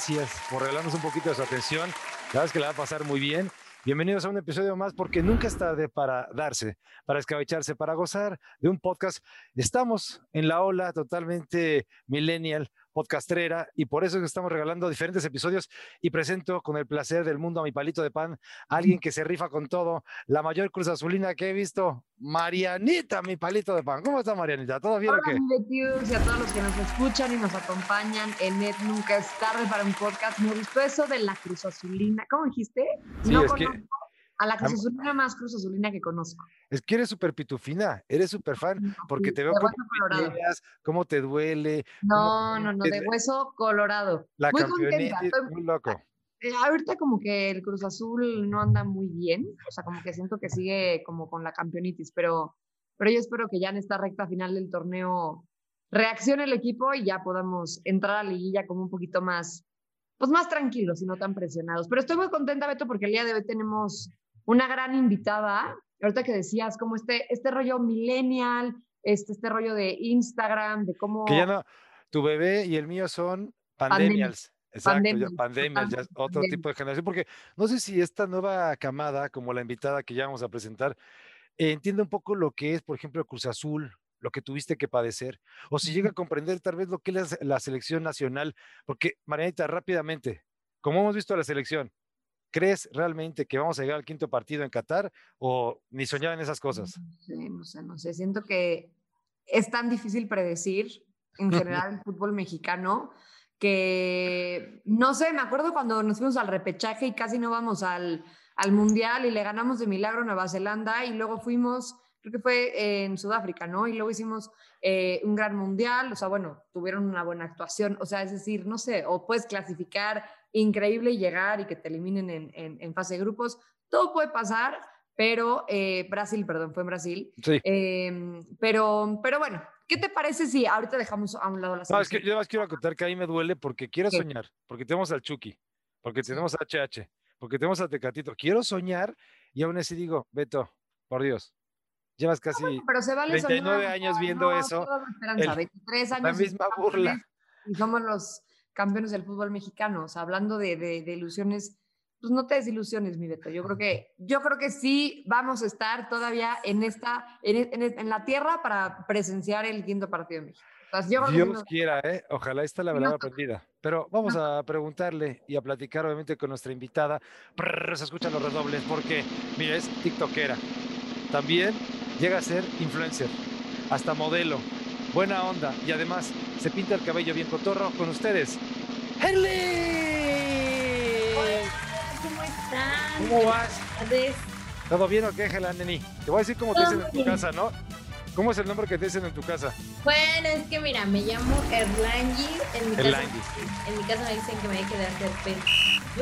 Gracias por regalarnos un poquito de su atención. La verdad es que la va a pasar muy bien. Bienvenidos a un episodio más porque nunca es tarde para darse, para escabecharse, para gozar de un podcast. Estamos en la ola totalmente millennial, podcastrera, y por eso estamos regalando diferentes episodios y presento con el placer del mundo a mi palito de pan, alguien que se rifa con todo, la mayor cruz azulina que he visto, Marianita, mi palito de pan. ¿Cómo está Marianita? ¿Todo bien Hola, o qué? Y a todos los que nos escuchan y nos acompañan en Net Nunca es tarde para un podcast. Me gustó eso de la cruz azulina. ¿Cómo dijiste? Sí, no es que- a la cruz azulina más cruz azulina que conozco. Es que eres súper pitufina, eres súper fan, porque Sí, te veo cómo colorado. peleas, cómo te duele, No, no, no, de hueso colorado. la muy contenta. Estoy- muy loco. eh, ahorita como que el Cruz Azul no anda muy bien, o sea, como que siento que sigue como con la campeonitis, pero, pero yo espero que ya en esta recta final del torneo reaccione el equipo y ya podamos entrar a la liguilla como un poquito más, pues más tranquilos y no tan presionados. Pero estoy muy contenta, Beto, porque el día de hoy tenemos una gran invitada. Ahorita que decías, como este, este rollo millennial, este, este rollo de Instagram, de cómo... Que ya no, tu bebé y el mío son pandemials. Exacto, ya pandemias, ya otro tipo de generación, porque no sé si esta nueva camada, como la invitada que ya vamos a presentar, eh, entiende un poco lo que es, por ejemplo, Cruz Azul, lo que tuviste que padecer, o si llega a comprender tal vez lo que es la, la selección nacional, porque Marianita, rápidamente, como hemos visto a la selección, ¿crees realmente que vamos a llegar al quinto partido en Qatar o ni soñar en esas cosas? Sé, no sé, no sé. Siento que es tan difícil predecir en general el fútbol mexicano que no sé, me acuerdo cuando nos fuimos al repechaje y casi no vamos al, al mundial y le ganamos de milagro a Nueva Zelanda y luego fuimos, creo que fue en Sudáfrica, ¿no? Y luego hicimos eh, un gran mundial, o sea, bueno, tuvieron una buena actuación, o sea, es decir, no sé, o puedes clasificar increíble y llegar y que te eliminen en, en, en fase de grupos, todo puede pasar, pero eh, Brasil, perdón, fue en Brasil. Sí. Eh, pero, pero bueno, ¿qué te parece si ahorita dejamos a un lado la No, es que yo más quiero contar que ahí me duele porque quiero ¿Qué? soñar, porque tenemos al Chucky, porque tenemos a HH, porque tenemos a Tecatito. Quiero soñar y aún así digo, Beto, por Dios, llevas casi pero se vale 39 soñar, años no, viendo no, eso, el- 23 años la misma burla. Y somos los campeones del fútbol mexicano, o sea, hablando de, de, de ilusiones, pues no te desilusiones, mi Beto. Yo creo que, yo creo que sí vamos a estar todavía en esta, en, en, en la tierra para presenciar el quinto partido de México. O sea, yo Dios quiera, ¿eh? Ojalá esta la verdad toca. aprendida. Pero vamos a preguntarle y a platicar obviamente con nuestra invitada. Prrr, se escuchan los redobles porque, mira, es tiktokera. También llega a ser influencer, hasta modelo, buena onda y además se pinta el cabello bien cotorro con ustedes. ¡Herly! ¿Cómo están? ¿Cómo vas? ¿Todo bien o qué, Hela, neni? Te voy a decir cómo te dicen en tu casa, ¿no? ¿Cómo es el nombre que te dicen en tu casa? Bueno, es que mira, me llamo Erlangi. En mi, casa, Erlangi. en mi casa me dicen que me deje de hacer pena.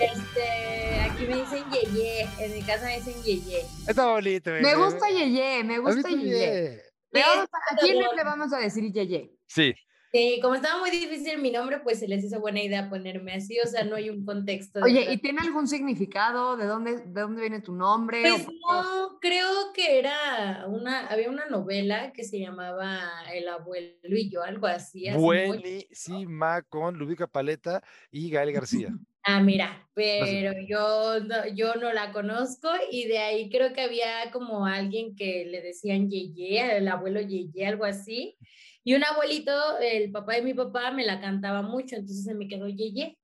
este, aquí me dicen Yeye. En mi casa me dicen Yeye. Está bonito, Me gusta Yeye, me gusta Yeye. Vamos a- ¿A quién pero- le vamos a decir Yeye? Sí, Sí, como estaba muy difícil mi nombre, pues se les hizo buena idea ponerme así. O sea, no hay un contexto. Oye. ¿y tiene algún significado? ¿De dónde, de dónde viene tu nombre? Pues ¿O- no, creo que era una, había una novela que se llamaba El abuelo y yo, algo así. muy- buenísima con Lubica Paleta y Gael García. Ah, mira, pero yo no, yo no la conozco y de ahí creo que había como alguien que le decían Yeye, el abuelo Yeye, algo así. Y un abuelito, el papá de mi papá, me la cantaba mucho, entonces se me quedó Yeye.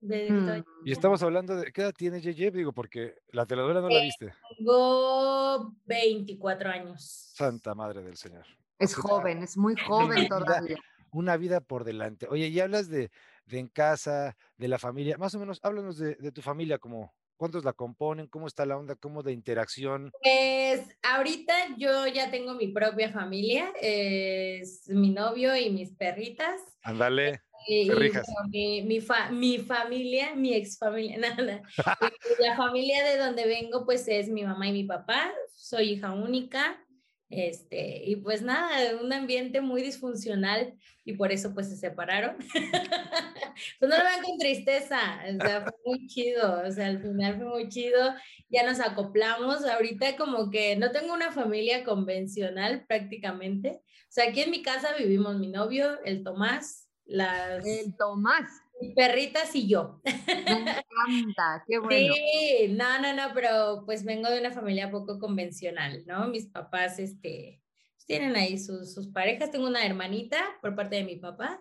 De- Mm. de- Y estamos hablando de, ¿qué edad tiene Yeye? Digo, porque la telenovela no la Eh, viste. Tengo 24 años. Santa Madre del Señor. Es joven, es muy joven todavía. Una vida por delante. Oye, y hablas de, de en casa, de la familia. Más o menos, háblanos de, de tu familia, como cuántos la componen, cómo está la onda, cómo de interacción. Pues ahorita yo ya tengo mi propia familia, es mi novio y mis perritas. Ándale. Y, Perrijas. mi, mi, fa- mi familia, mi ex familia, nada. La familia de donde vengo, pues es mi mamá y mi papá. Soy hija única. Este, y pues nada, un ambiente muy disfuncional y por eso pues se separaron. pues no lo vean con tristeza, o sea, fue muy chido, o sea, al final fue muy chido, ya nos acoplamos, ahorita como que no tengo una familia convencional prácticamente, o sea, aquí en mi casa vivimos mi novio, el Tomás, las... El Tomás. Perritas y yo. Me encanta, qué bueno. Sí, no, no, no, pero pues vengo de una familia poco convencional, ¿no? Mis papás, este, pues, tienen ahí sus, sus parejas. Tengo una hermanita por parte de mi papá.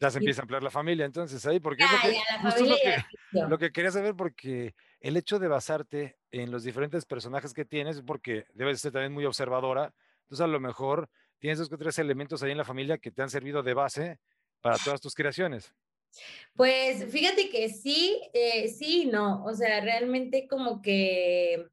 Ya se empieza a ampliar la familia, entonces ahí, porque es lo que, lo, que, quería saber, porque el hecho de basarte en los diferentes personajes que tienes, porque debes ser también muy observadora, entonces a lo mejor tienes dos o tres elementos ahí en la familia que te han servido de base para todas tus creaciones. Pues fíjate que sí, eh, sí, no, o sea, realmente como que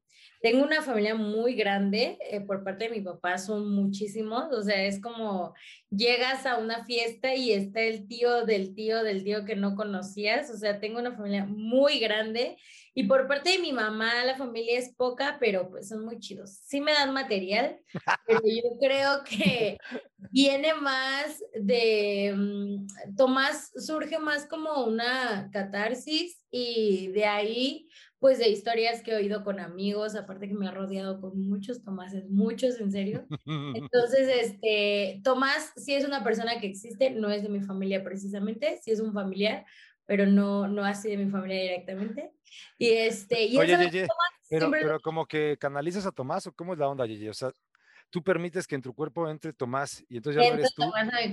tengo una familia muy grande, eh, por parte de mi papá son muchísimos, o sea, es como llegas a una fiesta y está el tío del tío del tío que no conocías, o sea, tengo una familia muy grande y por parte de mi mamá la familia es poca, pero pues son muy chidos. Sí me dan material, pero yo creo que viene más de, mm, Tomás surge más como una catarsis y de ahí pues de historias que he oído con amigos, aparte que me ha rodeado con muchos Tomáses, muchos en serio. Entonces, este, Tomás sí es una persona que existe, no es de mi familia precisamente, sí es un familiar, pero no, no así de mi familia directamente. Y este, y Oye, Yeye, pero, pero como que canalizas a Tomás o cómo es la onda, Yeye, o sea, tú permites que en tu cuerpo entre Tomás y entonces ya no eres tú,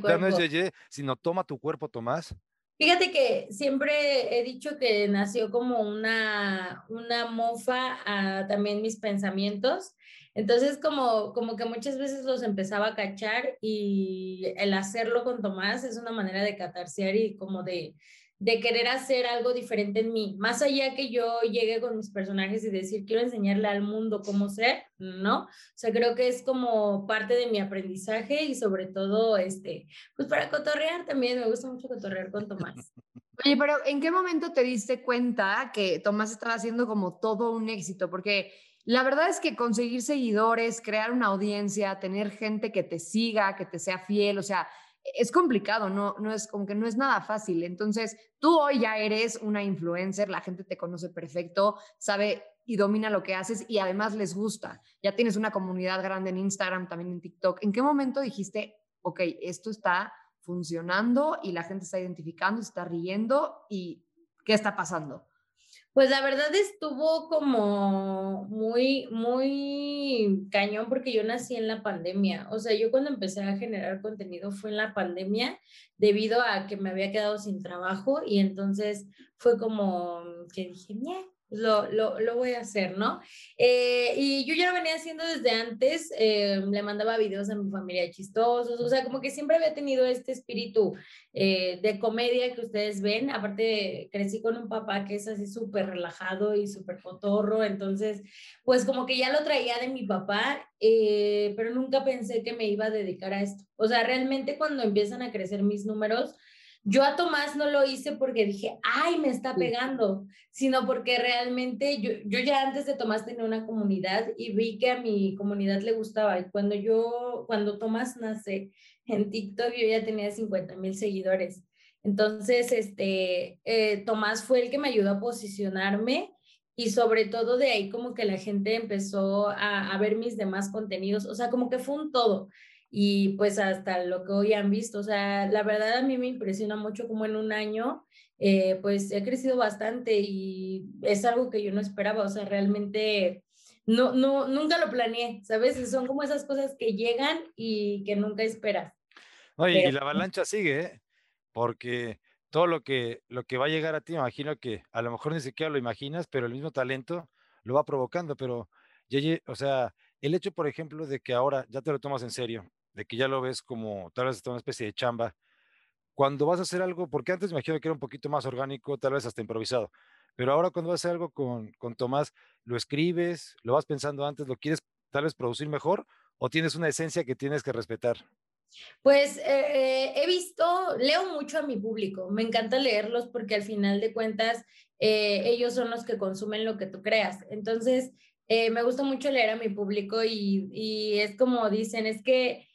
ya no es Yeye, sino toma tu cuerpo Tomás. Fíjate que siempre he dicho que nació como una, una mofa a también mis pensamientos. Entonces, como, como que muchas veces los empezaba a cachar y el hacerlo con Tomás es una manera de catarsear y como de, de querer hacer algo diferente en mí. Más allá que yo llegue con mis personajes y decir, quiero enseñarle al mundo cómo ser, ¿no? O sea, creo que es como parte de mi aprendizaje y sobre todo, este, pues para cotorrear también, me gusta mucho cotorrear con Tomás. Oye, pero ¿en qué momento te diste cuenta que Tomás estaba haciendo como todo un éxito? Porque la verdad es que conseguir seguidores, crear una audiencia, tener gente que te siga, que te sea fiel, o sea, es complicado, no, no es como que no es nada fácil. Entonces, tú hoy ya eres una influencer, la gente te conoce perfecto, sabe y domina lo que haces y además les gusta. Ya tienes una comunidad grande en Instagram, también en TikTok. ¿En qué momento dijiste, ok, esto está funcionando y la gente está identificando, está riendo y qué está pasando? Pues la verdad estuvo como muy, muy cañón porque yo nací en la pandemia. O sea, yo cuando empecé a generar contenido fue en la pandemia debido a que me había quedado sin trabajo y entonces fue como que dije, lo, lo, lo, voy a hacer, ¿no? Eh, y yo ya lo venía haciendo desde antes, eh, le mandaba videos a mi familia chistosos, o sea, como que siempre había tenido este espíritu eh, de comedia que ustedes ven, aparte crecí con un papá que es así súper relajado y súper cotorro, entonces, pues como que ya lo traía de mi papá, pero nunca pensé que me iba a dedicar a esto. O sea, realmente cuando empiezan a crecer mis números, yo a Tomás no lo hice porque dije, ay, me está pegando, sino porque realmente yo, yo ya antes de Tomás tenía una comunidad y vi que a mi comunidad le gustaba. Y cuando yo, cuando Tomás nace en TikTok, yo ya tenía 50 mil seguidores. Entonces, este, eh, Tomás fue el que me ayudó a posicionarme y sobre todo de ahí como que la gente empezó a, a ver mis demás contenidos, o sea, como que fue un todo y pues hasta lo que hoy han visto. O sea, la verdad a mí me impresiona mucho como en un año, eh, pues he crecido bastante y es algo que yo no esperaba. O sea, realmente no, no, nunca lo planeé, ¿sabes? Son como esas cosas que llegan y que nunca esperas. Oye, y la avalancha sigue, ¿eh? porque todo lo que, lo que va a llegar a ti, me imagino que a lo mejor ni siquiera lo imaginas, pero el mismo talento lo va provocando, pero, o sea, el hecho, por ejemplo, de que ahora ya te lo tomas en serio, de que ya lo ves como tal vez una especie de chamba. Cuando vas a hacer algo, porque antes me imagino que era un poquito más orgánico, tal vez hasta improvisado, pero ahora cuando vas a hacer algo con, con Tomás, ¿lo escribes? ¿Lo vas pensando antes? ¿Lo quieres tal vez producir mejor? ¿O tienes una esencia que tienes que respetar? Pues eh, eh, he visto, leo mucho a mi público, me encanta leerlos porque al final de cuentas eh, ellos son los que consumen lo que tú creas. Entonces, me gusta mucho leer a mi público y, y, es como dicen, es que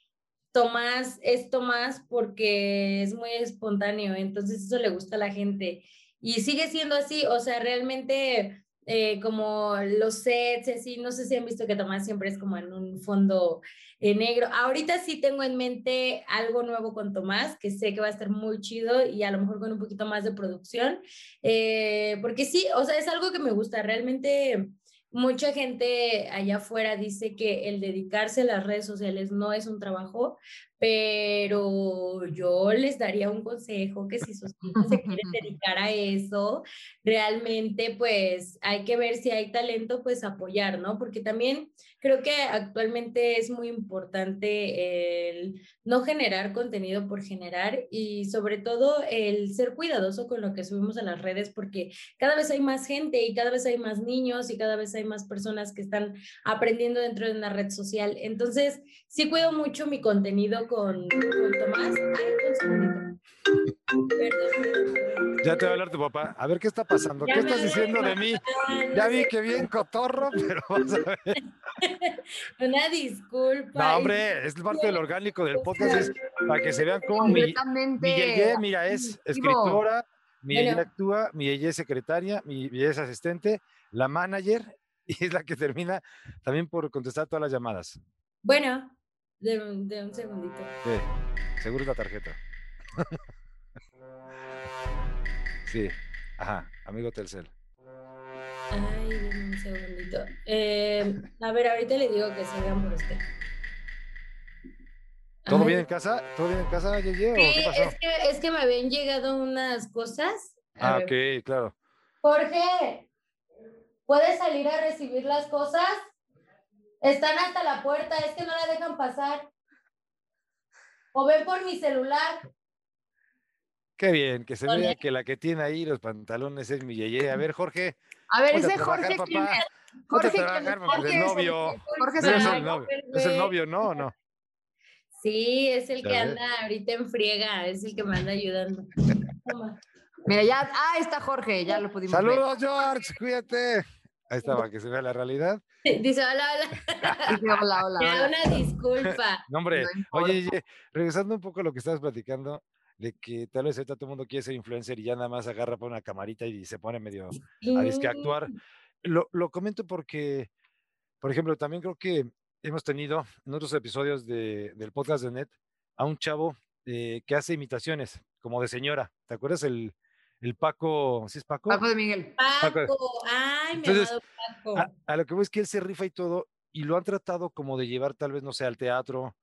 Tomás es Tomás porque es muy espontáneo, entonces eso le gusta a la gente y sigue siendo así, o sea, realmente eh, como los sets, así, no sé si han visto que Tomás siempre es como en un fondo eh, negro. Ahorita sí tengo en mente algo nuevo con Tomás, que sé que va a estar muy chido y a lo mejor con un poquito más de producción, eh, porque sí, o sea, es algo que me gusta, realmente mucha gente allá afuera dice que el dedicarse a las redes sociales no es un trabajo, pero yo les daría un consejo que si sus hijos se quieren dedicar a eso, realmente pues hay que ver si hay talento, pues apoyar, ¿no? Porque también creo que actualmente es muy importante el no generar contenido por generar y sobre todo el ser cuidadoso con lo que subimos a las redes porque cada vez hay más gente y cada vez hay más niños y cada vez hay más personas que están aprendiendo dentro de una red social. Entonces, sí cuido mucho mi contenido con, Tomás. Ay, un. Ya te va a hablar tu papá. A ver qué está pasando. ¿Qué estás diciendo de mí? Ya vi que bien cotorro, pero vamos a ver. Una disculpa. No, hombre, es parte del orgánico del podcast, es para que se vean cómo mi, mi Yeye, mira, es escritora, mi Yeye actúa, mi Yeye es secretaria, mi Yeye es asistente, la manager, y es la que termina también por contestar todas las llamadas. Bueno, de, un segundito. Sí, seguro es la tarjeta. sí, ajá, amigo Telcel. Ay, un segundito. Eh, a ver, ahorita le digo que se vean por usted. ¿Todo bien en casa? ¿Todo bien en casa, Yeye? Sí, qué pasó? Es, que, es que me habían llegado unas cosas. ah, ok, claro. Jorge, ¿puedes salir a recibir las cosas? Están hasta la puerta, es que no la dejan pasar. O ven por mi celular. Qué bien, que se vea que la que tiene ahí los pantalones es mi yeye. A ver, Jorge. A ver, ese Jorge. Papá. Jorge, trabajar, Jorge, el novio. Jorge es el novio. Es el novio, ¿no? ¿O no? Sí, es el que anda ahorita en friega, es el que me anda ayudando. Mira, ya, ah, está Jorge, ya lo pudimos Saludos, George, cuídate. Ahí estaba, que se vea la realidad. Dice hola, hola. Dice hola, hola. hola. una disculpa. No, hombre, oye, regresando un poco a lo que estabas platicando, de que tal vez ahorita todo el mundo quiere ser influencer y ya nada más agarra por una camarita y se pone medio a disque actuar. Lo, lo comento porque, por ejemplo, también creo que hemos tenido en otros episodios de, del podcast de Net a un chavo eh, que hace imitaciones, como de señora. ¿Te acuerdas el, el Paco, ¿sí es Paco? Paco de Miguel. Paco, ay, me ha Paco. A, a, lo que voy es que él se rifa y todo, y lo han tratado como de llevar tal vez, no sé, al teatro.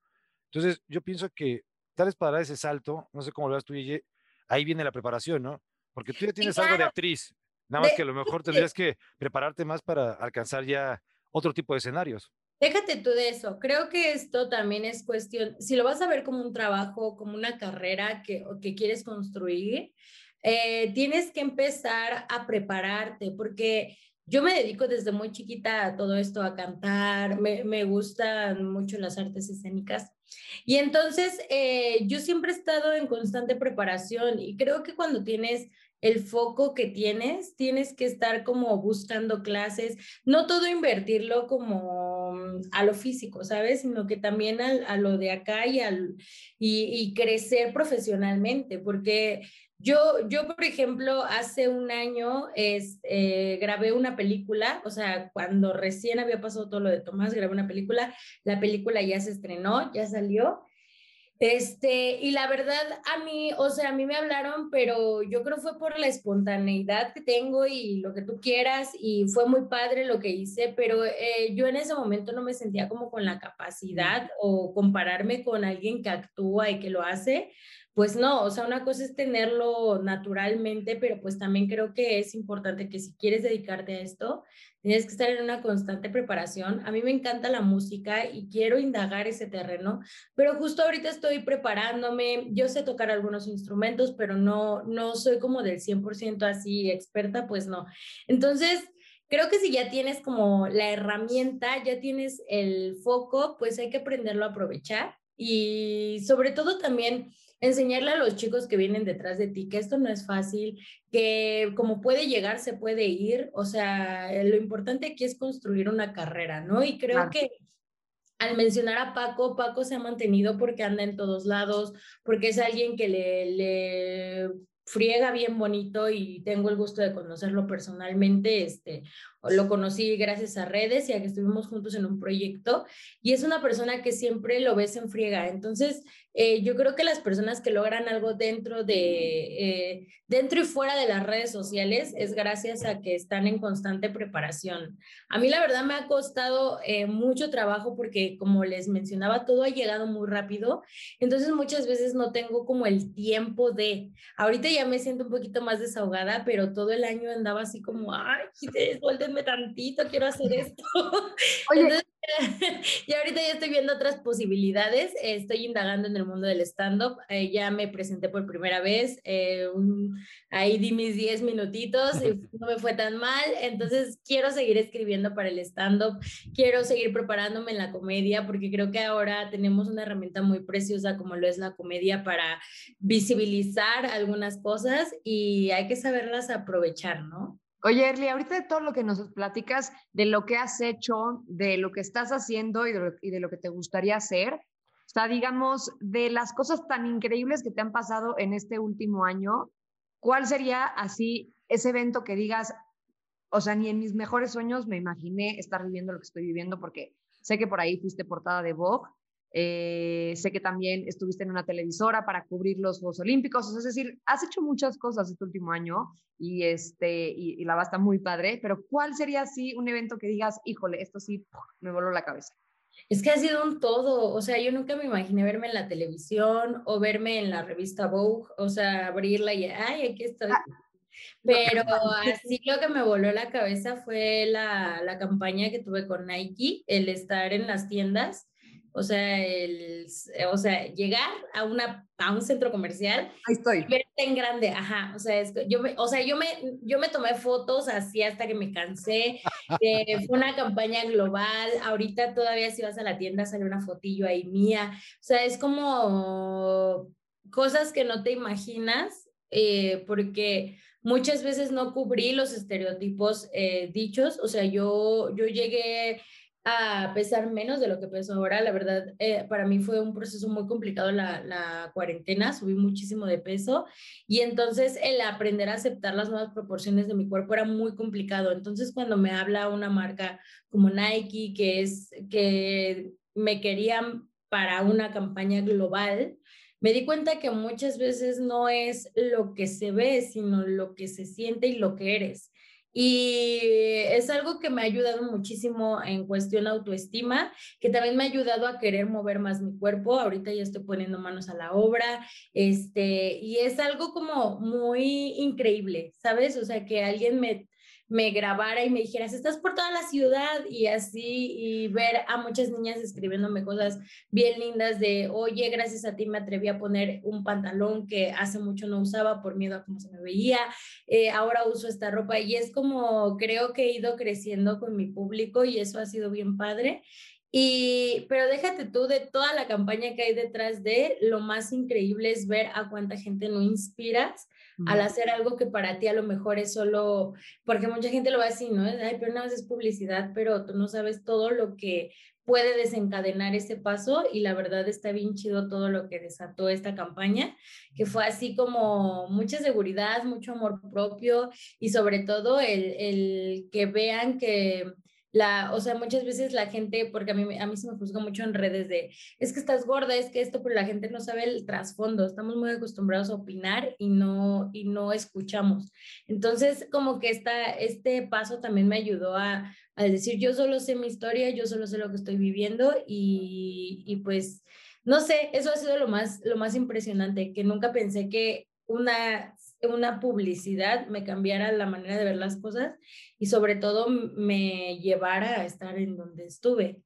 Entonces, yo pienso que tal vez para dar ese salto, no sé cómo lo ves tú, y ahí viene la preparación, ¿no? Porque tú ya tienes algo de actriz, nada más que a lo mejor tendrías que prepararte más para alcanzar ya otro tipo de escenarios. Déjate tú de eso. Creo que esto también es cuestión, si lo vas a ver como un trabajo, como una carrera que, que quieres construir, eh, tienes que empezar a prepararte, porque yo me dedico desde muy chiquita a todo esto, a cantar, me, me gustan mucho las artes escénicas. Y entonces eh, yo siempre he estado en constante preparación y creo que cuando tienes el foco que tienes, tienes que estar como buscando clases, no todo invertirlo como mm, a lo físico, ¿sabes? Sino que también a, lo de acá y, al, y, y crecer profesionalmente, porque yo, yo, por ejemplo, hace un año es, eh, grabé una película, o sea, cuando recién había pasado todo lo de Tomás, grabé una película, la película ya se estrenó, ya salió. Este, y la verdad, a mí, o sea, a mí me hablaron, pero yo creo fue por la espontaneidad que tengo y lo que tú quieras, y fue muy padre lo que hice, pero eh, yo en ese momento no me sentía como con la capacidad o compararme con alguien que actúa y que lo hace, pues no, o sea, una cosa es tenerlo naturalmente, pero pues también creo que es importante que si quieres dedicarte a esto, tienes que estar en una constante preparación. A mí me encanta la música y quiero indagar ese terreno, pero justo ahorita estoy preparándome. Yo sé tocar algunos instrumentos, pero no, no soy como del 100% así experta, pues no. Entonces, creo que si ya tienes como la herramienta, ya tienes el foco, pues hay que aprenderlo a aprovechar y sobre todo también enseñarle a los chicos que vienen detrás de ti que esto no es fácil, que como puede llegar, se puede ir. O sea, lo importante aquí es construir una carrera, ¿no? Y creo que al mencionar a Paco, Paco se ha mantenido porque anda en todos lados, porque es alguien que le, le friega bien bonito y tengo el gusto de conocerlo personalmente. Este, lo conocí gracias a redes y a que estuvimos juntos en un proyecto y es una persona que siempre lo ves en friega. Entonces, eh, yo creo que las personas que logran algo dentro de, eh, dentro y fuera de las redes sociales es gracias a que están en constante preparación. A mí la verdad me ha costado eh, mucho trabajo porque como les mencionaba, todo ha llegado muy rápido. Entonces muchas veces no tengo como el tiempo de, ahorita ya me siento un poquito más desahogada, pero todo el año andaba así como, ay, suéltenme tantito, quiero hacer esto. Oye, y ahorita ya estoy viendo otras posibilidades, estoy indagando en el mundo del stand-up, eh, ya me presenté por primera vez, eh, ahí di mis 10 minutitos y no me fue tan mal, entonces quiero seguir escribiendo para el stand-up, quiero seguir preparándome en la comedia, porque creo que ahora tenemos una herramienta muy preciosa como lo es la comedia para visibilizar algunas cosas y hay que saberlas aprovechar, ¿no? Oye, Erly, ahorita de todo lo que nos platicas, de lo que has hecho, de lo que estás haciendo y de lo, que te gustaría hacer, sea, digamos, de las cosas tan increíbles que te han pasado en este último año, ¿cuál sería así ese evento que digas, o sea, ni en mis mejores sueños me imaginé estar viviendo lo que estoy viviendo porque sé que por ahí fuiste portada de Vogue, eh, sé que también estuviste en una televisora para cubrir los Juegos Olímpicos, es decir, has hecho muchas cosas este último año y, este, y, la basta muy padre, pero ¿cuál sería así un evento que digas, híjole, esto sí me voló la cabeza? Es que ha sido un todo, o sea, yo nunca me imaginé verme en la televisión o verme en la revista Vogue, o sea, abrirla y, ay, aquí estoy. Ah, pero así lo que me voló la cabeza fue la, la, campaña que tuve con Nike, el estar en las tiendas o sea, el, o sea, llegar a, una, a un centro comercial Ahí estoy. verte en grande, ajá, o sea, yo me, o sea, yo me, yo me tomé fotos así hasta que me cansé, eh, fue una campaña global, ahorita todavía si vas a la tienda sale una fotillo ahí mía, o sea, es como cosas que no te imaginas, eh, porque muchas veces no cubrí los estereotipos eh, dichos, o sea, yo, yo llegué a pesar menos de lo que peso ahora. La verdad, eh, para mí fue un proceso muy complicado la, la, cuarentena, subí muchísimo de peso y entonces el aprender a aceptar las nuevas proporciones de mi cuerpo era muy complicado. Entonces cuando me habla una marca como Nike, que es que me querían para una campaña global, me di cuenta que muchas veces no es lo que se ve, sino lo que se siente y lo que eres. Y es algo que me ha ayudado muchísimo en cuestión autoestima, que también me ha ayudado a querer mover más mi cuerpo. Ahorita ya estoy poniendo manos a la obra, este, y es algo como muy increíble, ¿sabes? O sea, que alguien me me grabara y me dijeras, estás por toda la ciudad y así, y ver a muchas niñas escribiéndome cosas bien lindas de, oye, gracias a ti me atreví a poner un pantalón que hace mucho no usaba por miedo a cómo se me veía, eh, ahora uso esta ropa y es como creo que he ido creciendo con mi público y eso ha sido bien padre. Y, pero déjate tú de toda la campaña que hay detrás de, lo más increíble es ver a cuánta gente no inspiras al hacer algo que para ti a lo mejor es solo, porque mucha gente lo va a decir, ¿no? Ay, pero una vez es publicidad, pero tú no sabes todo lo que puede desencadenar ese paso y la verdad está bien chido todo lo que desató esta campaña, que fue así como mucha seguridad, mucho amor propio y sobre todo el, el que vean que la, o sea, muchas veces la gente, porque a mí, a mí se me juzga mucho en redes de, es que estás gorda, es que esto, pero la gente no sabe el trasfondo, estamos muy acostumbrados a opinar y no, y no escuchamos. Entonces, como que esta, este paso también me ayudó a, a decir, yo solo sé mi historia, yo solo sé lo que estoy viviendo y, y pues, no sé, eso ha sido lo más, lo más impresionante, que nunca pensé que una una publicidad me cambiara la manera de ver las cosas y sobre todo me llevara a estar en donde estuve.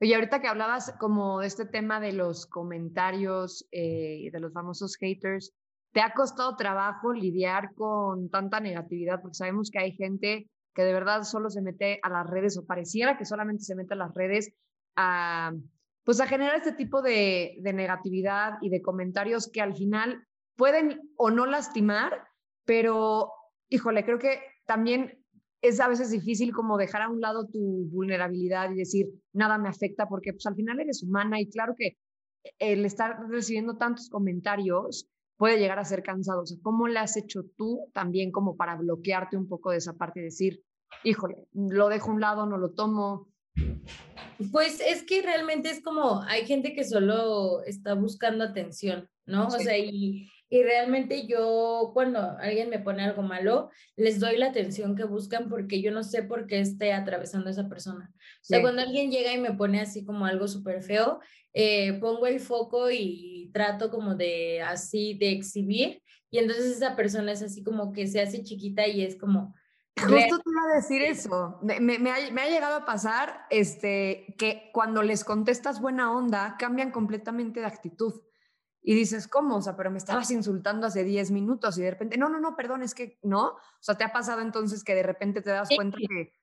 Y ahorita que hablabas como de este tema de los comentarios eh, de los famosos haters, ¿te ha costado trabajo lidiar con tanta negatividad? Porque sabemos que hay gente que de verdad solo se mete a las redes o pareciera que solamente se mete a las redes a, pues a generar este tipo de, de negatividad y de comentarios que al final pueden o no lastimar, pero híjole, creo que también es a veces difícil como dejar a un lado tu vulnerabilidad y decir, nada me afecta, porque pues al final eres humana y claro que el estar recibiendo tantos comentarios puede llegar a ser cansado. O sea, ¿cómo le has hecho tú también como para bloquearte un poco de esa parte y decir, híjole, lo dejo a un lado, no lo tomo. Pues es que realmente es como, hay gente que solo está buscando atención, ¿no? O sea, y, y realmente yo cuando alguien me pone algo malo, les doy la atención que buscan porque yo no sé por qué esté atravesando esa persona. O sea, cuando alguien llega y me pone así como algo súper feo, eh, pongo el foco y trato como de así, de exhibir. Y entonces esa persona es así como que se hace chiquita y es como, Justo te iba a decir eso. Me, me, ha, me, ha, llegado a pasar este, que cuando les contestas buena onda, cambian completamente de actitud. Y dices, ¿cómo? O sea, pero me estabas insultando hace 10 minutos y de repente, no, no, no, perdón, es que no. O sea, ¿te ha pasado entonces que de repente te das cuenta que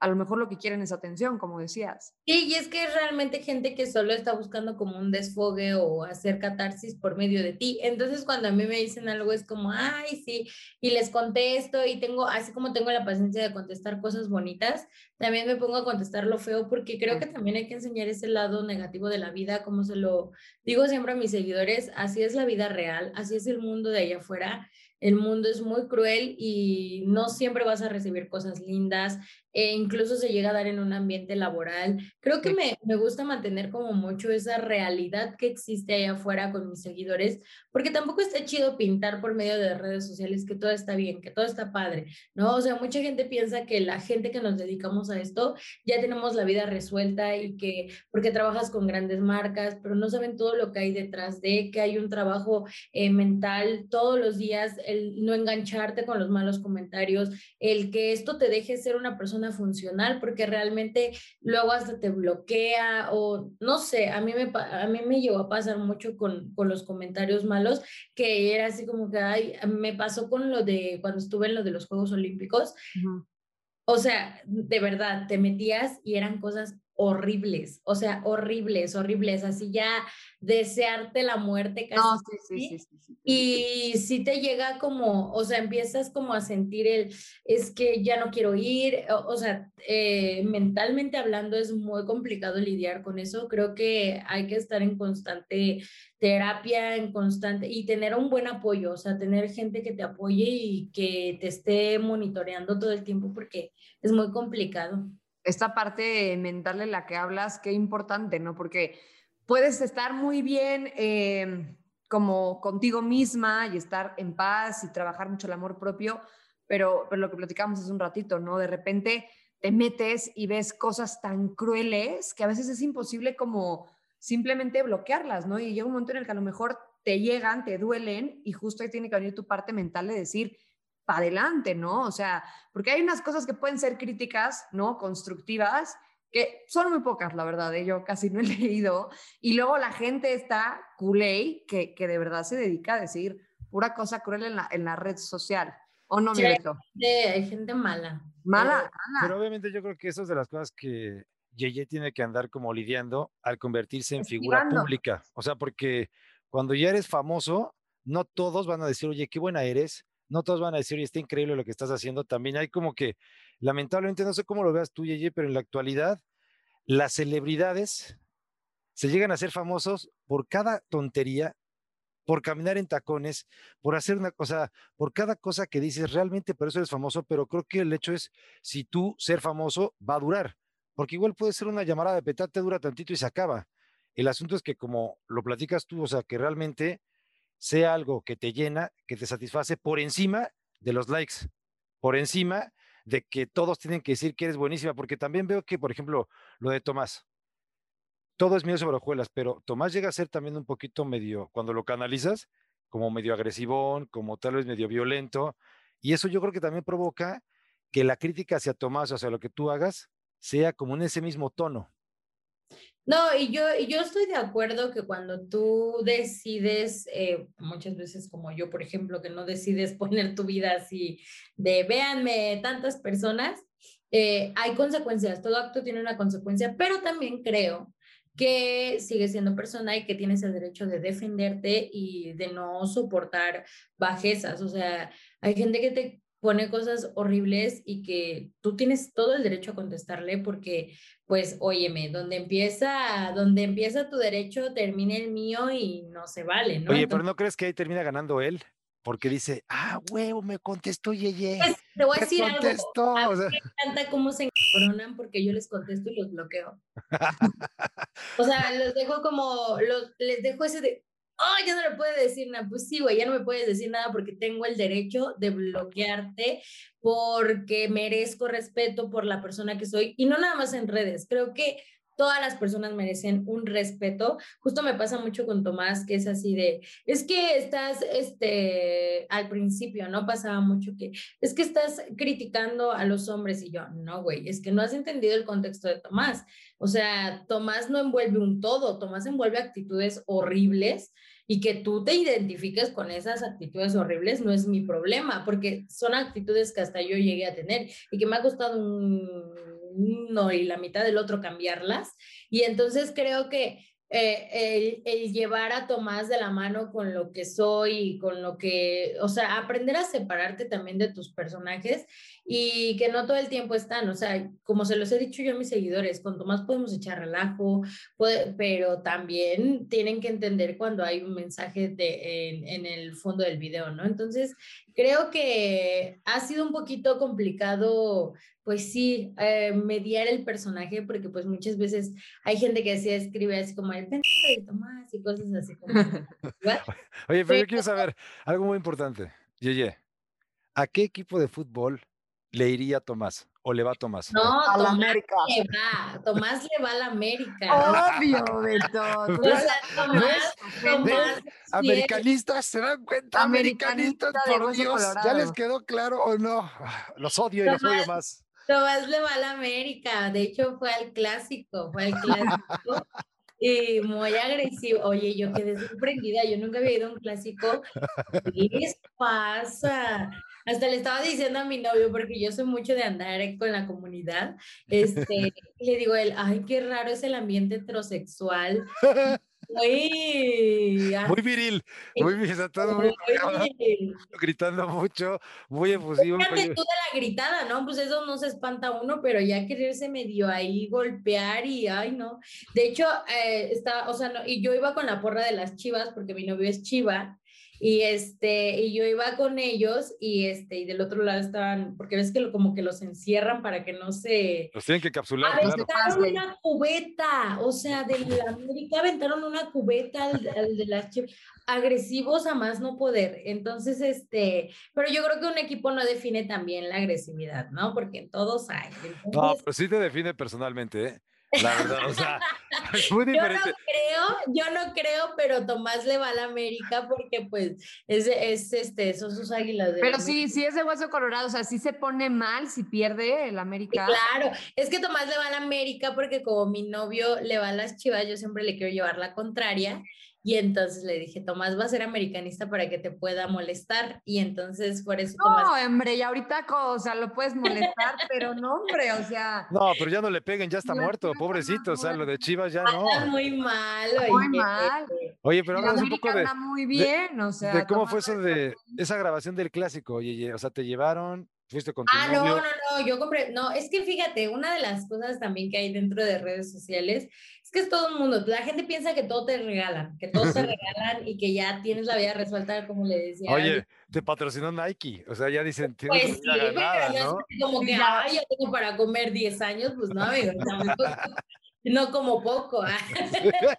a lo mejor lo que quieren es atención, como decías. Sí, y es que es realmente gente que solo está buscando como un desfogue o hacer catarsis por medio de ti. Entonces, cuando a mí me dicen algo es como, ay, sí, y les contesto y tengo, así como tengo la paciencia de contestar cosas bonitas, también me pongo a contestar lo feo porque creo que también hay que enseñar ese lado negativo de la vida, como se lo digo siempre a mis seguidores, así es la vida real, así es el mundo de allá afuera el mundo es muy cruel y no siempre vas a recibir cosas lindas, e incluso se llega a dar en un ambiente laboral. Creo que me, me, gusta mantener como mucho esa realidad que existe allá afuera con mis seguidores, porque tampoco está chido pintar por medio de redes sociales que todo está bien, que todo está padre, ¿no? O sea, mucha gente piensa que la gente que nos dedicamos a esto ya tenemos la vida resuelta y que porque trabajas con grandes marcas, pero no saben todo lo que hay detrás de, que hay un trabajo eh, mental todos los días, el no engancharte con los malos comentarios, el que esto te deje ser una persona funcional, porque realmente luego hasta te bloquea o no sé, a mí me, a mí me llegó a pasar mucho con, con los comentarios malos, que era así como que, ay, me pasó con lo de cuando estuve en lo de los Juegos Olímpicos. O sea, de verdad, te metías y eran cosas horribles, o sea, horribles, horribles, así ya desearte la muerte casi. No, sí, sí, sí, sí, Y si te llega como, o sea, empiezas como a sentir el, es que ya no quiero ir, o, sea, eh, mentalmente hablando es muy complicado lidiar con eso. Creo que hay que estar en constante terapia, en constante, y tener un buen apoyo, o sea, tener gente que te apoye y que te esté monitoreando todo el tiempo porque es muy complicado. Esta parte mental de la que hablas, qué importante, ¿no? Porque puedes estar muy bien em, como contigo misma y estar en paz y trabajar mucho el amor propio, pero, pero lo que platicamos hace un ratito, ¿no? De repente te metes y ves cosas tan crueles que a veces es imposible como simplemente bloquearlas, ¿no? Y llega un momento en el que a lo mejor te llegan, te duelen y justo ahí tiene que venir tu parte mental de decir, para adelante, ¿no? O sea, porque hay unas cosas que pueden ser críticas, ¿no? Constructivas que son muy pocas, la verdad, ¿eh? yo casi no he leído. Y luego la gente está culé, que, que de verdad se dedica a decir pura cosa cruel en la, en la red social. ¿O no, sí, hay, hay gente mala. Mala, pero, obviamente yo creo que eso es de las cosas que Yeye tiene que andar como lidiando al convertirse en figura pública. O sea, porque cuando ya eres famoso, no todos van a decir, oye, qué buena eres. No todos van a decir, oye, está increíble lo que estás haciendo. También hay como que lamentablemente, no sé cómo lo veas tú, Yeye, pero en la actualidad, las celebridades se llegan a ser famosos por cada tontería, por caminar en tacones, por hacer una cosa, por cada cosa que dices, realmente por eso eres famoso, pero creo que el hecho es, si tú ser famoso va a durar, porque igual puede ser una llamada de petate, dura tantito y se acaba. El asunto es que como lo platicas tú, o sea, que realmente sea algo que te llena, que te satisface por encima de los likes, por encima de que todos tienen que decir que eres buenísima, porque también veo que, por ejemplo, lo de Tomás, todo es mío sobre hojuelas, pero Tomás llega a ser también un poquito medio, cuando lo canalizas, como medio agresivón, como tal vez medio violento, y eso yo creo que también provoca que la crítica hacia Tomás, o sea, lo que tú hagas, sea como en ese mismo tono. No, y yo, yo estoy de acuerdo que cuando tú decides, eh, muchas veces como yo, por ejemplo, que no decides poner tu vida así de véanme tantas personas, eh, hay consecuencias, todo acto tiene una consecuencia, pero también creo que sigues siendo persona y que tienes el derecho de defenderte y de no soportar bajezas. O sea, hay gente que te pone cosas horribles y que tú tienes todo el derecho a contestarle porque, pues, óyeme, donde empieza, donde empieza tu derecho, termina el mío y no se vale, ¿no? Oye, pero ¿no crees que ahí termina ganando él? porque dice, ah, huevo, me contestó Yeye. Pues, te voy a decir algo. o sea, me encanta cómo se encabronan porque yo les contesto y los bloqueo. O sea, los dejo como, los, les dejo ese de, oh, ya no le puede decir nada. Pues sí, güey, ya no me puedes decir nada porque tengo el derecho de bloquearte porque merezco respeto por la persona que soy y no nada más en redes. Creo que todas las personas merecen un respeto. Justo me pasa mucho con Tomás, que es así de, es que estás, este, al principio, ¿no? Pasaba mucho que, es que estás criticando a los hombres y yo, no, güey, es que no has entendido el contexto de Tomás. O sea, Tomás no envuelve un todo, Tomás envuelve actitudes horribles y que tú te identifiques con esas actitudes horribles no es mi problema, porque son actitudes que hasta yo llegué a tener y que me ha costado un uno y la mitad del otro cambiarlas. Y entonces creo que eh, el, llevar a Tomás de la mano con lo que soy y con lo que, o sea, aprender a separarte también de tus personajes y que no todo el tiempo están, o sea, como se los he dicho yo a mis seguidores, con Tomás podemos echar relajo, pero también tienen que entender cuando hay un mensaje de, en el fondo del video, ¿no? Entonces, creo que ha sido un poquito complicado pues sí, eh, mediar el personaje, porque pues muchas veces hay gente que así escribe así como el de Tomás y cosas así como. Oye, pero yo quiero saber algo muy importante. Yeye, ¿a qué equipo de fútbol le iría Tomás o le va Tomás? No, A la Tomás América. le va, Tomás le va a la América. Obvio, Beto. tú O sea, Tomás, gente. Tomás Americanistas, ¿se dan cuenta? Americanista Americanistas, por Dios, ¿ya les quedó claro o no? Ah, Los odio y los odio más. Tomás le va a la América, de hecho fue al clásico, fue al clásico y muy agresivo. Oye, yo quedé sorprendida, yo nunca había ido a un clásico. ¿Qué les pasa? Hasta le estaba diciendo a mi novio, porque yo soy mucho de andar con la comunidad, este, le digo a él, ay, qué raro es el ambiente heterosexual. Muy, Muy viril, muy viril, todo muy muy- gritando mucho, muy efusivo. Fíjate tú de la gritada, ¿no? Pues eso no se espanta uno, pero ya quererse medio ahí golpear y ay, no. De hecho, eh, está, o sea, no, y yo iba con la porra de las chivas porque mi novio es chiva. Y este, y yo iba con ellos y este, y del otro lado estaban, porque ves que lo- como que los encierran para que no se, Los tienen que capsular, aventaron una cubeta, o sea, de la América aventaron una cubeta al, al de las Chivas, agresivos a más no poder. Entonces, este, pero yo creo que un equipo no define también la agresividad, ¿no? Porque en todos hay. No, pero sí te define personalmente, ¿eh? La verdad, o sea, es muy yo no diferente. creo, yo no creo, pero Tomás le va a la América porque pues es, es este, son sus águilas. de Pero sí, sí es de hueso colorado, o sea, sí se pone mal si pierde el América. Claro, es que Tomás le va a la América porque como mi novio le va a las chivas, yo siempre le quiero llevar la contraria. Y entonces le dije, Tomás va a ser americanista para que te pueda molestar. Y entonces por eso Tomás. No, hombre, y ahorita, o sea, lo puedes molestar, pero no, hombre, o sea, No, pero ya no le peguen, ya está muerto, está pobrecito. O sea, lo de Chivas ya no. Anda muy mal, Muy oye. mal. Oye, pero el háblanos un poco de, muy bien, o sea. de cómo fue eso de esa grabación del clásico. Oye, o sea, te llevaron, fuiste con tu Ah, no, no, no, yo compré, no, es que fíjate, una de las cosas también que hay dentro de redes sociales es que es todo el mundo, la gente piensa que todo te regalan, que todo te regalan y que ya tienes la vida resuelta, como le decía. Oye, te patrocinó Nike. O sea, ya dicen, tienes Pues sí, ganada, no como que, Ya. ay, yo tengo para comer 10 años, pues no, amigo, no como poco. ah.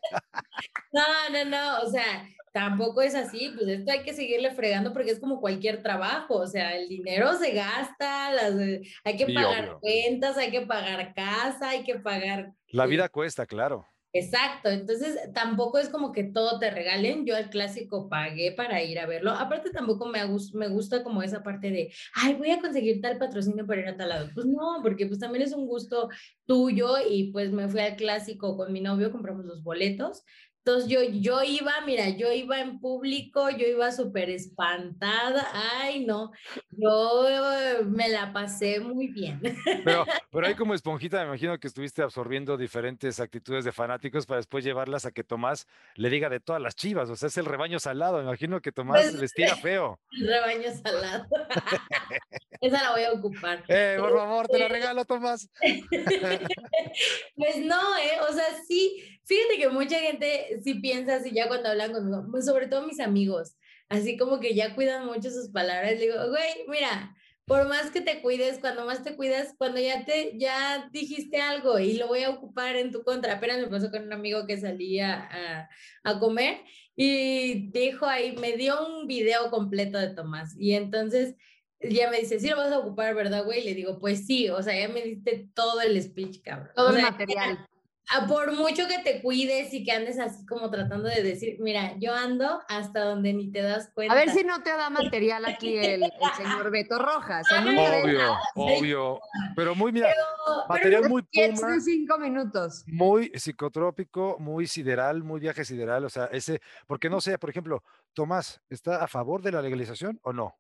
No, no, no, o sea, tampoco es así, pues esto hay que seguirle fregando porque es como cualquier trabajo, o sea, el dinero se gasta, las, eh, hay que pagar obvio. cuentas, hay que pagar casa, hay que pagar La Sí. vida cuesta, claro. Exacto, entonces tampoco es como que todo te regalen, yo al clásico pagué para ir a verlo, aparte tampoco me, me gusta como esa parte de, ay, voy a conseguir tal patrocinio para ir a tal lado, pues no, porque pues también es un gusto tuyo y pues me fui al clásico con mi novio, compramos los boletos, entonces yo, yo iba, mira, yo iba en público, yo iba súper espantada, ay no, yo me la pasé muy bien. Pero, pero ahí como esponjita, me imagino que estuviste absorbiendo diferentes actitudes de fanáticos para después llevarlas a que Tomás le diga de todas las chivas. O sea, es el rebaño salado. Me imagino que Tomás Pues- les tira feo. El rebaño salado. Esa la voy a ocupar. Eh, por favor, te la regalo, Tomás. Pues no, ¿eh? O sea, sí, fíjate que mucha gente sí piensa así ya cuando hablan conmigo, pues sobre todo mis amigos. así como que ya cuidan mucho sus palabras. Digo, güey, mira, por más que te cuides, cuando más te cuidas, cuando ya te, ya dijiste algo y lo voy a ocupar en tu contra. Apenas me pasó con un amigo que salía a, a comer y dijo ahí, me dio un video completo de Tomás. Y entonces ya me dice, sí lo vas a ocupar, ¿verdad, güey? Y le digo, pues sí, o sea, ya me diste todo el speech, cabrón. Todo el material por mucho que te cuides y que andes así como tratando de decir, mira, yo ando hasta donde ni te das cuenta. A ver si no te da material aquí el, señor Beto Rojas. obvio, obvio. Pero muy, mira, material muy puma. cinco minutos. Muy psicotrópico, muy sideral, muy viaje sideral. O sea, ese, porque no sé, por ejemplo, Tomás, ¿está a favor de la legalización o no?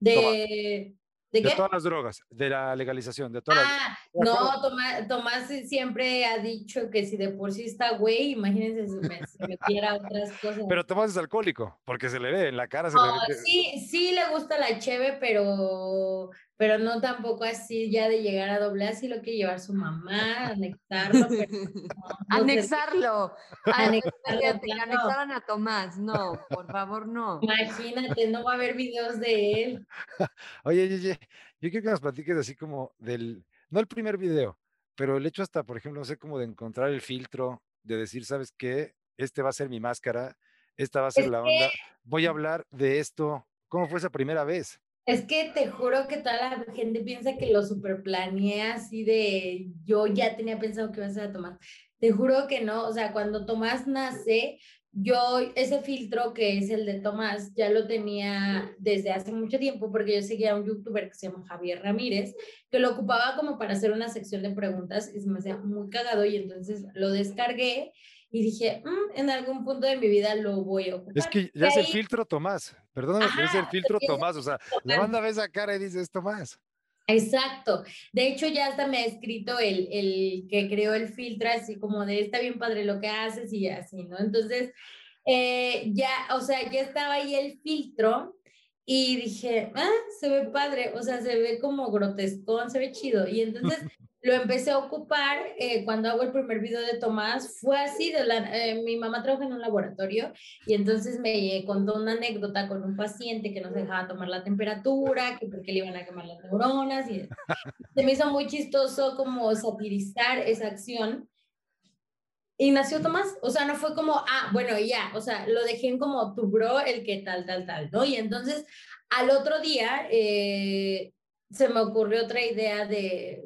De... ¿De, todas las drogas, de la legalización, de todas ah, No, Tomás, Tomás, siempre ha dicho que si de por sí está güey, imagínense si me, si metiera otras cosas. Pero Tomás es alcohólico, porque se le ve en la cara. Se le ve Sí, sí le gusta la cheve, pero pero no tampoco así ya de llegar a doblar, si lo que llevar su mamá, anexarlo. anexarlo. anexaron a Tomás, no, por favor, no. Imagínate, no va a haber videos de él. oye, oye, yo quiero que nos platiques así como del, no el primer video, pero el hecho hasta, por ejemplo, no sé, cómo de encontrar el filtro, de decir, ¿sabes qué? Este va a ser mi máscara, esta va a ser la onda, voy a hablar de esto. ¿Cómo fue esa primera vez? Es que te juro que toda la gente piensa que lo superplaneé así de yo ya tenía pensado que iba a Tomás. Te juro que no, o sea, cuando Tomás nace, yo ese filtro que es el de Tomás ya lo tenía desde hace mucho tiempo porque yo seguía a un youtuber que se llama Javier Ramírez que lo ocupaba como para hacer una sección de preguntas y se me hacía muy cagado y entonces lo descargué y dije, mm, en algún punto de mi vida lo voy a ocupar. Es que ya es el filtro Tomás, perdóname, es el filtro Tomás, o sea, la banda ve esa cara y dices Tomás. Exacto. De hecho, ya hasta me ha escrito el, el que creó el filtro, así como de está bien padre lo que haces y así, ¿no? Entonces, eh, ya, o sea, ya estaba ahí el filtro y dije, ah, se ve padre, o sea, se ve como grotescón, se ve chido. Y entonces lo empecé a ocupar eh, cuando hago el primer video de Tomás. Fue así, de la, eh, mi mamá trabaja en un laboratorio y entonces me contó una anécdota con un paciente que no se dejaba tomar la temperatura, que porque le iban a quemar las neuronas. Y se me hizo muy chistoso como satirizar esa acción. Y nació Tomás, o sea, no fue como, ah, bueno, ya, o sea, lo dejé en como tu bro, el que tal, tal, tal, ¿no? Y entonces al otro día eh, se me ocurrió otra idea de,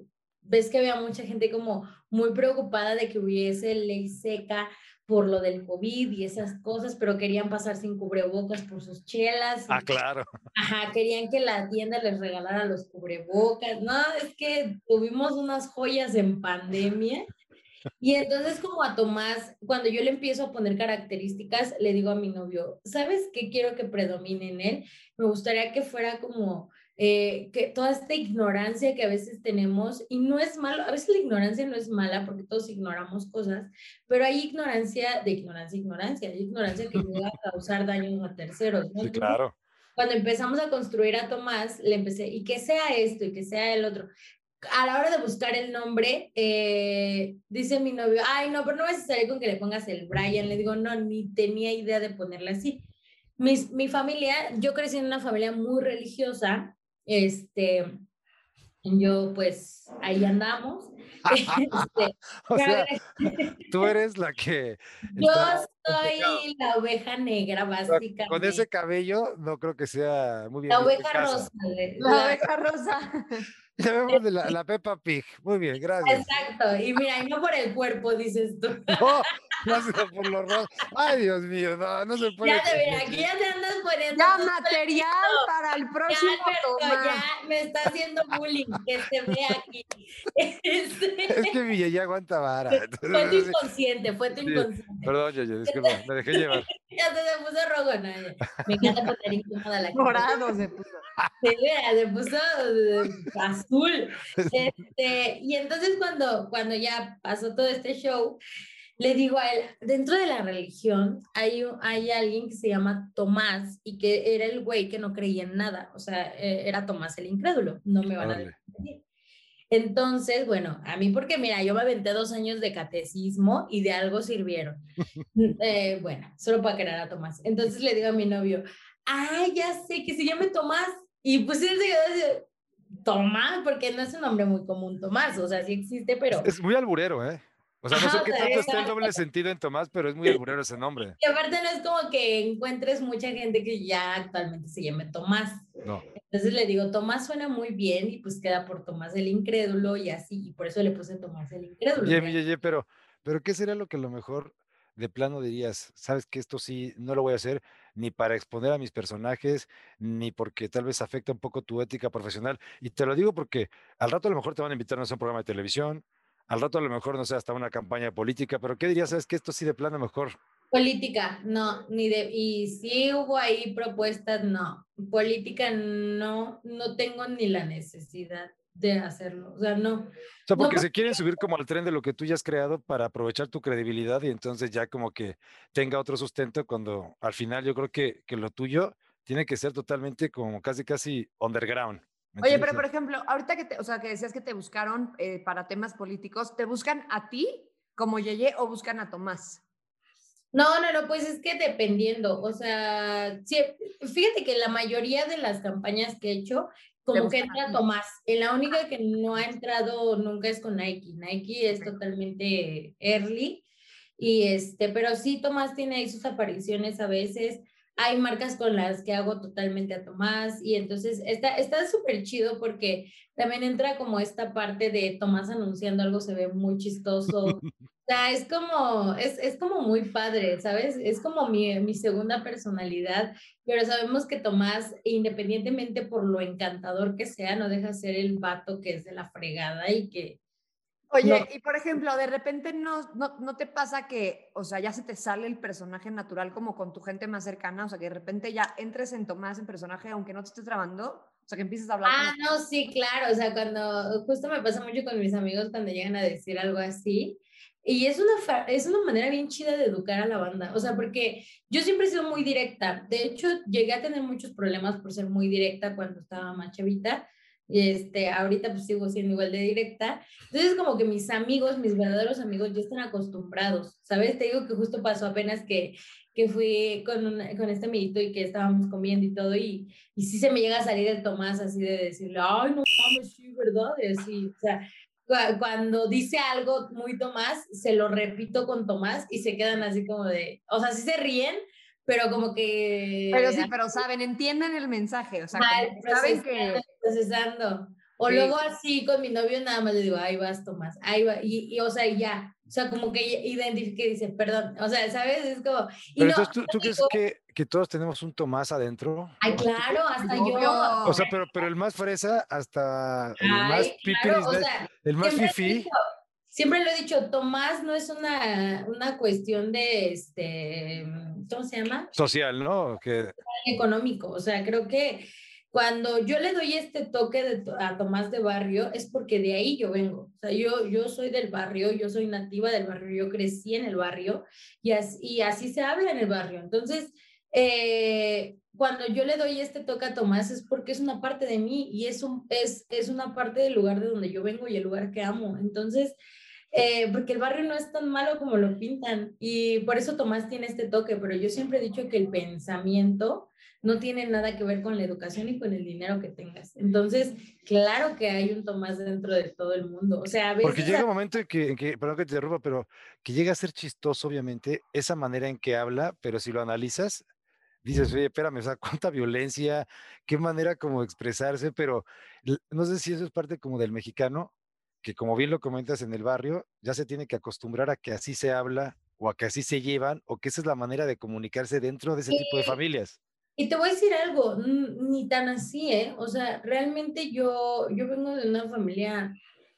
ves que había mucha gente como muy preocupada de que hubiese ley seca por lo del COVID y esas cosas, pero querían pasar sin cubrebocas por sus chelas. Ah, claro. Ajá, querían que la tienda les regalara los cubrebocas. No, es que tuvimos unas joyas en pandemia. Y entonces como a Tomás, cuando yo le empiezo a poner características, le digo a mi novio, ¿sabes qué quiero que predomine en él? Me gustaría que fuera como eh, que toda esta ignorancia que a veces tenemos, y no es malo, a veces la ignorancia no es mala porque todos ignoramos cosas, pero hay ignorancia de ignorancia, ignorancia, hay ignorancia que puede a causar daños a terceros. Sí, claro. Cuando empezamos a construir a Tomás, le empecé, y que sea esto y que sea el otro. A la hora de buscar el nombre, eh, dice mi novio, ay, no, pero no vas a salir con que le pongas el Brian. Le digo, no, ni tenía idea de ponerle así. Mi, mi familia, yo crecí en una familia muy religiosa, este, yo pues ahí andamos. Este, o sea, tú eres la que... Yo soy la oveja negra, básicamente. Con ese cabello no creo que sea muy bien. La oveja rosa. La oveja rosa. Ya vemos de la, la Peppa Pig. Muy bien, gracias. Exacto. Y mira, y no por el cuerpo, dices tú. No, no por los rostros. Ay, Dios mío, no, no se puede. Ya te mira, aquí ya te andas poniendo. Ya material para el próximo ya, ya me está haciendo bullying, que se ve aquí. Este es que mi ya aguanta vara. fue tu inconsciente, fue tu inconsciente. Perdón, yo, disculpa, me dejé llevar. ya se, se puso rojo, no, Me encanta poner incómoda la cara. Morado se puso. Se, se puso azul. Este, y entonces cuando, cuando ya pasó todo este show, le digo a él, dentro de la religión hay, hay alguien que se llama Tomás y que era el güey que no creía en nada, o sea, e, era Tomás el incrédulo, no me van a decir. Entonces, bueno, a mí porque mira, yo me aventé dos años de catecismo y de algo sirvieron. eh, bueno, solo para querer a Tomás. Entonces le digo a mi novio, ah, ya sé que se llama Tomás. Y pues él se quedó Tomás, porque no es un nombre muy común, Tomás, o sea, sí existe, pero... Es muy alburero, ¿eh? O sea, no sé qué tanto está el doble sentido en Tomás, pero es muy alburero ese nombre. Y aparte no es como que encuentres mucha gente que ya actualmente se llame Tomás. No. Entonces le digo, Tomás suena muy bien y pues queda por Tomás el incrédulo y así, y por eso le puse Tomás el incrédulo. Oye, oye, pero, pero ¿qué sería lo que a lo mejor de plano dirías, sabes que esto sí no lo voy a hacer ni para exponer a mis personajes, ni porque tal vez afecta un poco tu ética profesional? Y te lo digo porque al rato a lo mejor te van a invitar a un programa de televisión, al rato a lo mejor, no sé, hasta una campaña política, pero ¿qué dirías? ¿Sabes que esto sí de plano mejor? Política, no, ni de, y si hubo ahí propuestas, no. Política, no, no tengo ni la necesidad de hacerlo. O sea, no. O sea, porque se quieren subir como al tren de lo que tú ya has creado para aprovechar tu credibilidad y entonces ya como que tenga otro sustento cuando al final yo creo que, que lo tuyo tiene que ser totalmente como casi, casi underground. Oye, pero por ejemplo, ahorita que, te, o sea, que decías que te buscaron eh, para temas políticos, ¿te buscan a ti como Yeye o buscan a Tomás? No, no, no, pues es que dependiendo, o sea, fíjate que la mayoría de las campañas que he hecho como que entra Tomás. La única que no ha entrado nunca es con Nike. Nike es totalmente early. Y este, pero sí, Tomás tiene ahí sus apariciones a veces. Hay marcas con las que hago totalmente a Tomás y entonces está está súper chido porque también entra como esta parte de Tomás anunciando algo se ve muy chistoso. O sea, es como, es, es como muy padre, ¿sabes? Es como mi, mi, segunda personalidad, pero sabemos que Tomás, independientemente por lo encantador que sea, no deja ser el vato que es de la fregada y que... Oye, y por ejemplo, de repente no, no, no, te pasa que, o sea, ya se te sale el personaje natural como con tu gente más cercana, o sea, que de repente ya entres en Tomás en personaje aunque no te estés trabando, o sea, que empieces a hablar. Ah, no, sí, claro, o sea, cuando, justo me pasa mucho con mis amigos cuando llegan a decir algo así, y es una, es una manera bien chida de educar a la banda, o sea, porque yo siempre he sido muy directa. De hecho, llegué a tener muchos problemas por ser muy directa cuando estaba más chavita. Este, ahorita pues sigo siendo igual de directa. Entonces, como que mis amigos, mis verdaderos amigos ya están acostumbrados, ¿sabes? Te digo que justo pasó apenas que, que fui con, con este amiguito y que estábamos comiendo y todo, y, y sí se me llega a salir el Tomás así de decirle, ay, no mames, sí, ¿verdad? Y así, o sea, cuando dice algo muy Tomás, se lo repito con Tomás y se quedan así como de, o sea, sí se ríen, pero como que... Pero sí, pero saben, entienden el mensaje, o sea, saben que... Procesando. O luego así con mi novio nada más le digo, ahí vas Tomás, ahí va, y, y o sea, ya, o sea, como que identifique y dice, perdón, o sea, ¿sabes? Es como... Pero entonces, ¿tú, ¿tú crees que, que, todos tenemos un Tomás adentro? Ay, claro, hasta yo. O sea, pero, pero el más fresa hasta el más pipiris, el más fifi. Siempre lo he dicho, Tomás no es una, una cuestión de, este, ¿cómo se llama? Social, ¿no? Que... Económico, o sea, creo que cuando yo le doy este toque de, a Tomás de barrio es porque de ahí yo vengo. O sea, yo, yo soy del barrio, yo soy nativa del barrio, yo crecí en el barrio y así, y así se habla en el barrio. Entonces, eh, cuando yo le doy este toque a Tomás es porque es una parte de mí y es, un, es, es una parte del lugar de donde yo vengo y el lugar que amo. Entonces, eh, porque el barrio no es tan malo como lo pintan y por eso Tomás tiene este toque, pero yo siempre he dicho que el pensamiento no tiene nada que ver con la educación y con el dinero que tengas. Entonces, claro que hay un Tomás dentro de todo el mundo. O sea, a veces... Porque llega un momento en que, que, perdón que te interrumpa, pero que llega a ser chistoso, obviamente, esa manera en que habla, pero si lo analizas, dices, oye, espérame, o sea, cuánta violencia, qué manera como expresarse, pero no sé si eso es parte como del mexicano, que como bien lo comentas en el barrio, ya se tiene que acostumbrar a que así se habla o a que así se llevan o que esa es la manera de comunicarse dentro de ese tipo de familias. Y te voy a decir algo, ni tan así, ¿eh? O sea, realmente yo, yo vengo de una familia,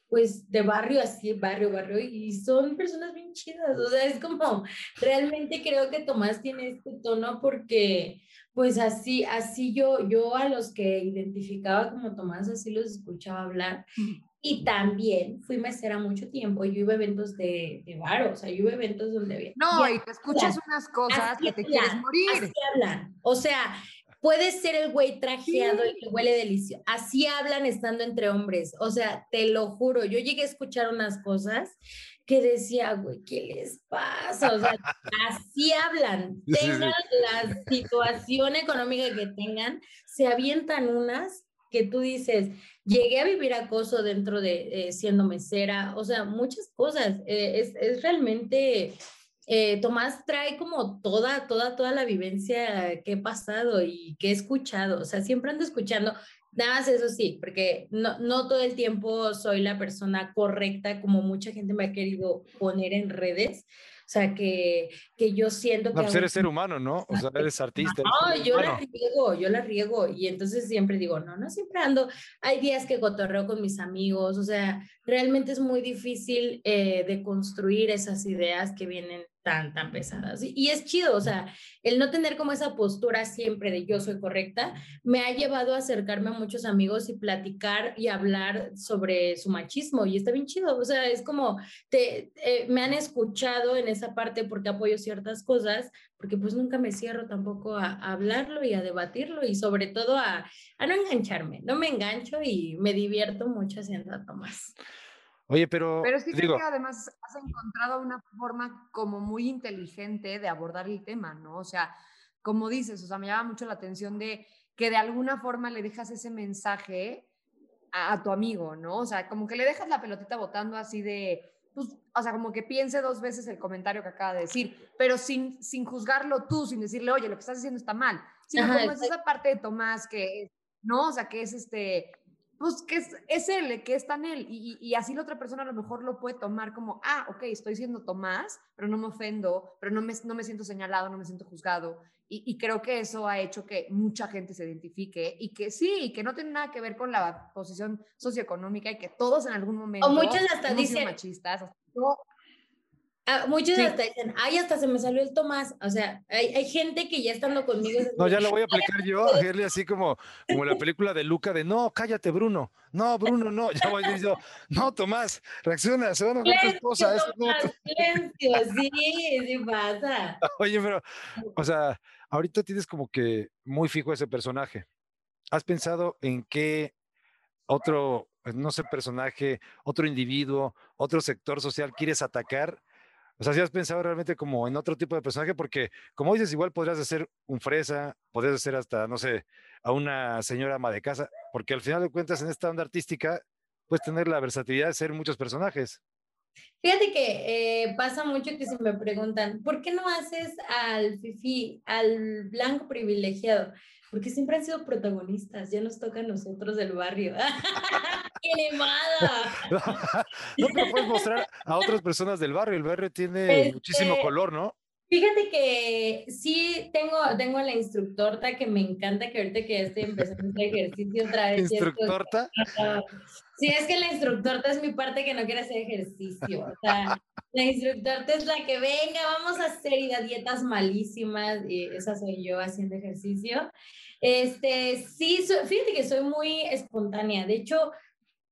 pues, de barrio así, barrio, barrio, y son personas bien chidas. O sea, es como, realmente creo que Tomás tiene este tono porque, pues, así, así yo, yo a los que identificaba como Tomás, así los escuchaba hablar. Y también fui mesera mucho tiempo. Yo iba a eventos de, de bar, o sea, yo iba a eventos donde había. No, y te escuchas unas cosas que te quieres morir. Así hablan. O sea, puede ser el güey trajeado y que huele delicioso. Así hablan estando entre hombres. O sea, te lo juro. Yo llegué a escuchar unas cosas que decía, güey, ¿qué les pasa? O sea, así hablan, tengan la situación económica que tengan, se avientan unas que tú dices, llegué a vivir acoso dentro de eh, siendo mesera, o sea, muchas cosas. Eh, es, es, realmente, eh, Tomás trae como toda, toda, toda la vivencia que he pasado y que he escuchado, o sea, siempre ando escuchando. Nada más eso sí, porque no, no todo el tiempo soy la persona correcta como mucha gente me ha querido poner en redes. O sea, que, que yo siento que... No, pues eres ser humano, ¿no? O sea, eres artista. No, yo la riego, yo la riego. Y entonces siempre digo, no, no siempre ando. Hay días que cotorreo con mis amigos. O sea, realmente es muy difícil eh, de construir esas ideas que vienen tan, tan pesadas. Y, es chido, o sea, el no tener como esa postura siempre de yo soy correcta, me ha llevado a acercarme a muchos amigos y platicar y hablar sobre su machismo. Y está bien chido, o sea, es como, te, eh, me han escuchado en esa parte porque apoyo ciertas cosas, porque pues nunca me cierro tampoco a, hablarlo y a debatirlo y sobre todo a, no engancharme. No me engancho y me divierto mucho haciendo Tomás. Oye, pero. Pero es que creo que además has encontrado una forma como muy inteligente de abordar el tema, ¿no? O sea, como dices, o sea, me llama mucho la atención de que de alguna forma le dejas ese mensaje a, tu amigo, ¿no? O sea, como que le dejas la pelotita botando así de, pues, o sea, como que piense dos veces el comentario que acaba de decir, pero sin, sin juzgarlo tú, sin decirle, oye, lo que estás haciendo está mal. Sino como es esa parte de Tomás que, ¿no? O sea, que es este, pues que es, es él, que está en él. Y, y, así la otra persona a lo mejor lo puede tomar como, ah, ok, estoy siendo Tomás, pero no me ofendo, pero no me, no me siento señalado, no me siento juzgado. Y, y, creo que eso ha hecho que mucha gente se identifique y que sí, que no tiene nada que ver con la posición socioeconómica y que todos en algún momento... O muchos hasta dicen... Machistas, Ah, muchos hasta dicen, ay, hasta se me salió el Tomás. O sea, hay, hay gente que ya estando conmigo. No, ya lo voy a aplicar yo, Gerli, así como, como la película de Luca de no, cállate, Bruno. No, Bruno, no. Ya voy diciendo, no, Tomás, reacciona, se van a ver tu esposa. Silencio, sí, sí pasa. Oye, pero, o sea, ahorita tienes como que muy fijo ese personaje. ¿Has pensado en qué otro, no sé, personaje, otro individuo, otro sector social quieres atacar? O sea, si has pensado realmente como en otro tipo de personaje, porque como dices, igual podrías ser un fresa, podrías ser hasta, no sé, a una señora ama de casa, porque al final de cuentas en esta onda artística puedes tener la versatilidad de ser muchos personajes. Fíjate que eh, pasa mucho que se me preguntan, ¿por qué no haces al fifi, al blanco privilegiado? Porque siempre han sido protagonistas, ya nos toca a nosotros del barrio. ¡Qué animada! no, pero puedes mostrar a otras personas del barrio, el barrio tiene muchísimo este, color, ¿no? Fíjate que sí tengo, tengo a la instructorta que me encanta que ahorita que estoy empezando este ejercicio otra vez. ¿Instructorta? Sí, es que la instructorta es mi parte que no quiere hacer ejercicio. O sea, la instructorta es la que venga, vamos a hacer y dietas malísimas, y esa soy yo haciendo ejercicio. Este, sí, fíjate que soy muy espontánea. De hecho,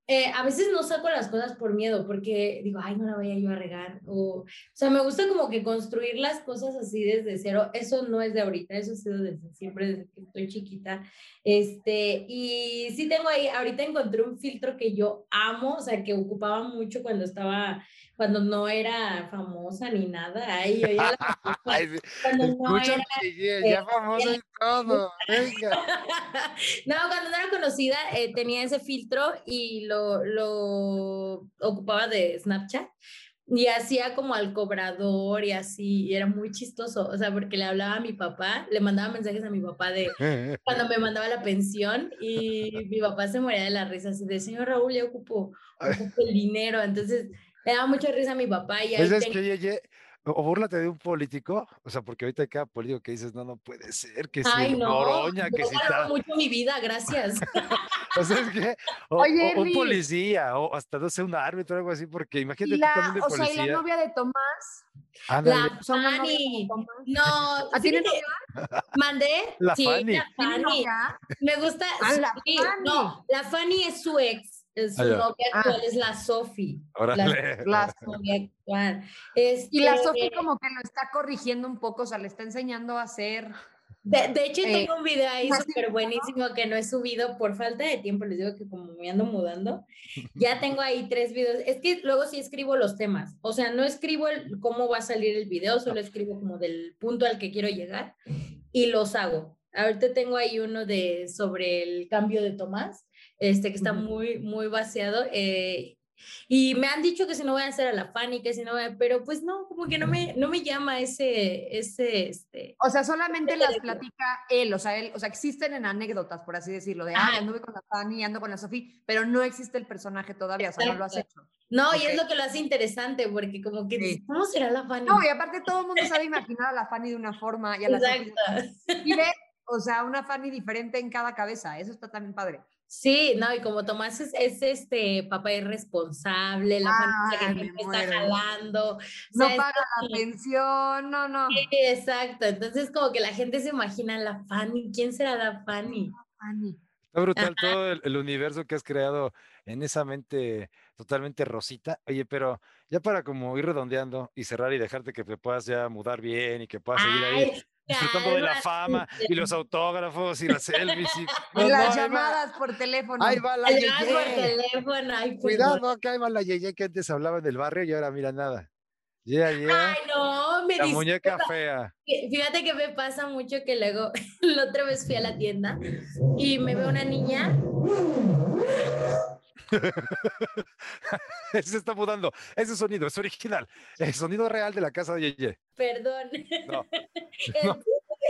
eh, a veces no saco las cosas por miedo, porque digo, ay, no la voy a yo a regar. O, o sea, me gusta como que construir las cosas así desde cero. Eso no es de ahorita, eso ha sido desde siempre, desde que estoy chiquita. Este, y sí tengo ahí, ahorita encontré un filtro que yo amo, o sea, que ocupaba mucho cuando estaba cuando no era famosa ni nada. Ay, yo ya la cuando no era, ya famosa y todo, venga. no, cuando no era conocida eh, tenía ese filtro y lo, lo ocupaba de Snapchat y hacía como al cobrador y así, y era muy chistoso, o sea, porque le hablaba a mi papá, le mandaba mensajes a mi papá de cuando me mandaba la pensión y mi papá se moría de la risa, así de, señor Raúl, ya ocupo, ocupo el dinero, entonces me daba mucha risa a mi papá. Y ahí pues es que, o búrlate de un político, o sea, porque ahorita hay cada político que dices, no, no puede ser, que Ay, si no, Noroña, que si tal. mucho mi vida, gracias. o sea, es que, o, oye, o un policía, o hasta, no sé, un árbitro o algo así, porque imagínate la, tú también de o policía. sea, y la novia de Tomás. Ándale. La Fanny. No, ¿A ti ¿Mandé? La sí, Fanny. la Fanny. Me gusta. Ah, la sí, Fanny. No, la Fanny es su ex. Su novia actual es la Sofi. La, la novia actual. y la Sofi como que lo está corrigiendo un poco, o sea, le está enseñando a ser De, de hecho, Eh, tengo un video ahí súper buenísimo que no he subido por falta de tiempo. Les digo que como me ando mudando, ya tengo ahí tres videos. Es que luego sí escribo los temas. O sea, no escribo el, cómo va a salir el video, solo escribo como del punto al que quiero llegar y los hago. Ahorita tengo ahí uno de sobre el cambio de Tomás, este que está muy, muy vaciado. eh, y me han dicho que si no voy a hacer a la Fanny, que si no voy a, pero pues no, como que no me, no me llama ese, ese, este, O sea, solamente las platica él, o sea, él, o sea, existen en anécdotas, por así decirlo, de, ah, anduve con la Fanny, ando con la Sofía, pero no existe el personaje todavía, o sea, no lo has hecho. No, y Ok. es lo que lo hace interesante, porque como que, Sí. ¿cómo será la Fanny? No, y aparte todo el mundo sabe imaginar a la Fanny de una forma y a la de. Exacto. Y ves, o sea, una Fanny diferente en cada cabeza, eso está también padre. Sí, no, y como Tomás es, es, este papá irresponsable, la es la que Ay, me está muero. jalando. No paga la como- pensión, no, no. Sí, exacto. Entonces, como que la gente se imagina la Fanny. ¿Quién será la Fanny? Fanny. Está brutal todo el, el universo que has creado en esa mente totalmente rosita. Oye, pero ya para como ir redondeando y cerrar y dejarte que te puedas ya mudar bien y que puedas seguir ahí Disfrutando de la fama y los autógrafos y las selfies. Y, No, no, las va- llamadas por teléfono. Ahí va la Yeye. teléfono. Ay, perdón. Cuidado, que ahí va la Yeye que antes hablaba en el barrio y ahora mira nada. Ya, ya. Ay, no, me La disculpa. muñeca fea. Fí- Fíjate que me pasa mucho que luego, la otra vez fui a la tienda y me ve una niña. Se está mudando. Ese sonido es original. El sonido real de la casa de Yeye. Perdón. No. No.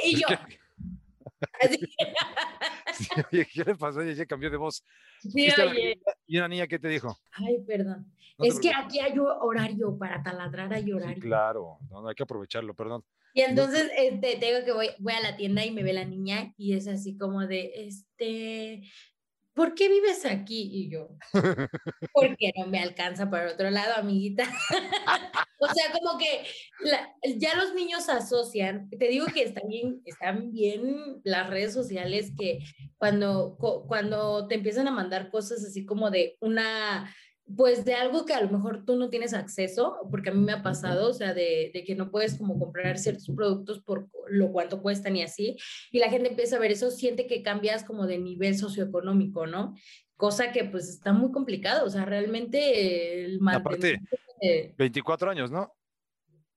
Y yo, sí, oye, ¿Qué le pasó? Yeye cambió de voz. sí, oye. Y una niña, ¿qué te dijo? Ay, perdón. No es que aquí hay horario para taladrar, hay Sí, horario. claro. No, hay que aprovecharlo, perdón. Y entonces este, te digo que voy, voy a la tienda y me ve la niña y es así como de, este, ¿por qué vives aquí? Y yo, porque no me alcanza para el otro lado, amiguita. o sea, como que la- ya los niños asocian, te digo que están bien, están bien las redes sociales que cuando, cuando te empiezan a mandar cosas así como de una pues de algo que a lo mejor tú no tienes acceso, porque a mí me ha pasado, o sea, de, de que no puedes como comprar ciertos productos por lo cuánto cuestan y así, y la gente empieza a ver eso, siente que cambias como de nivel socioeconómico, ¿no? Cosa que pues está muy complicado, o sea, realmente eh, el Aparte, de- 24 años, ¿no?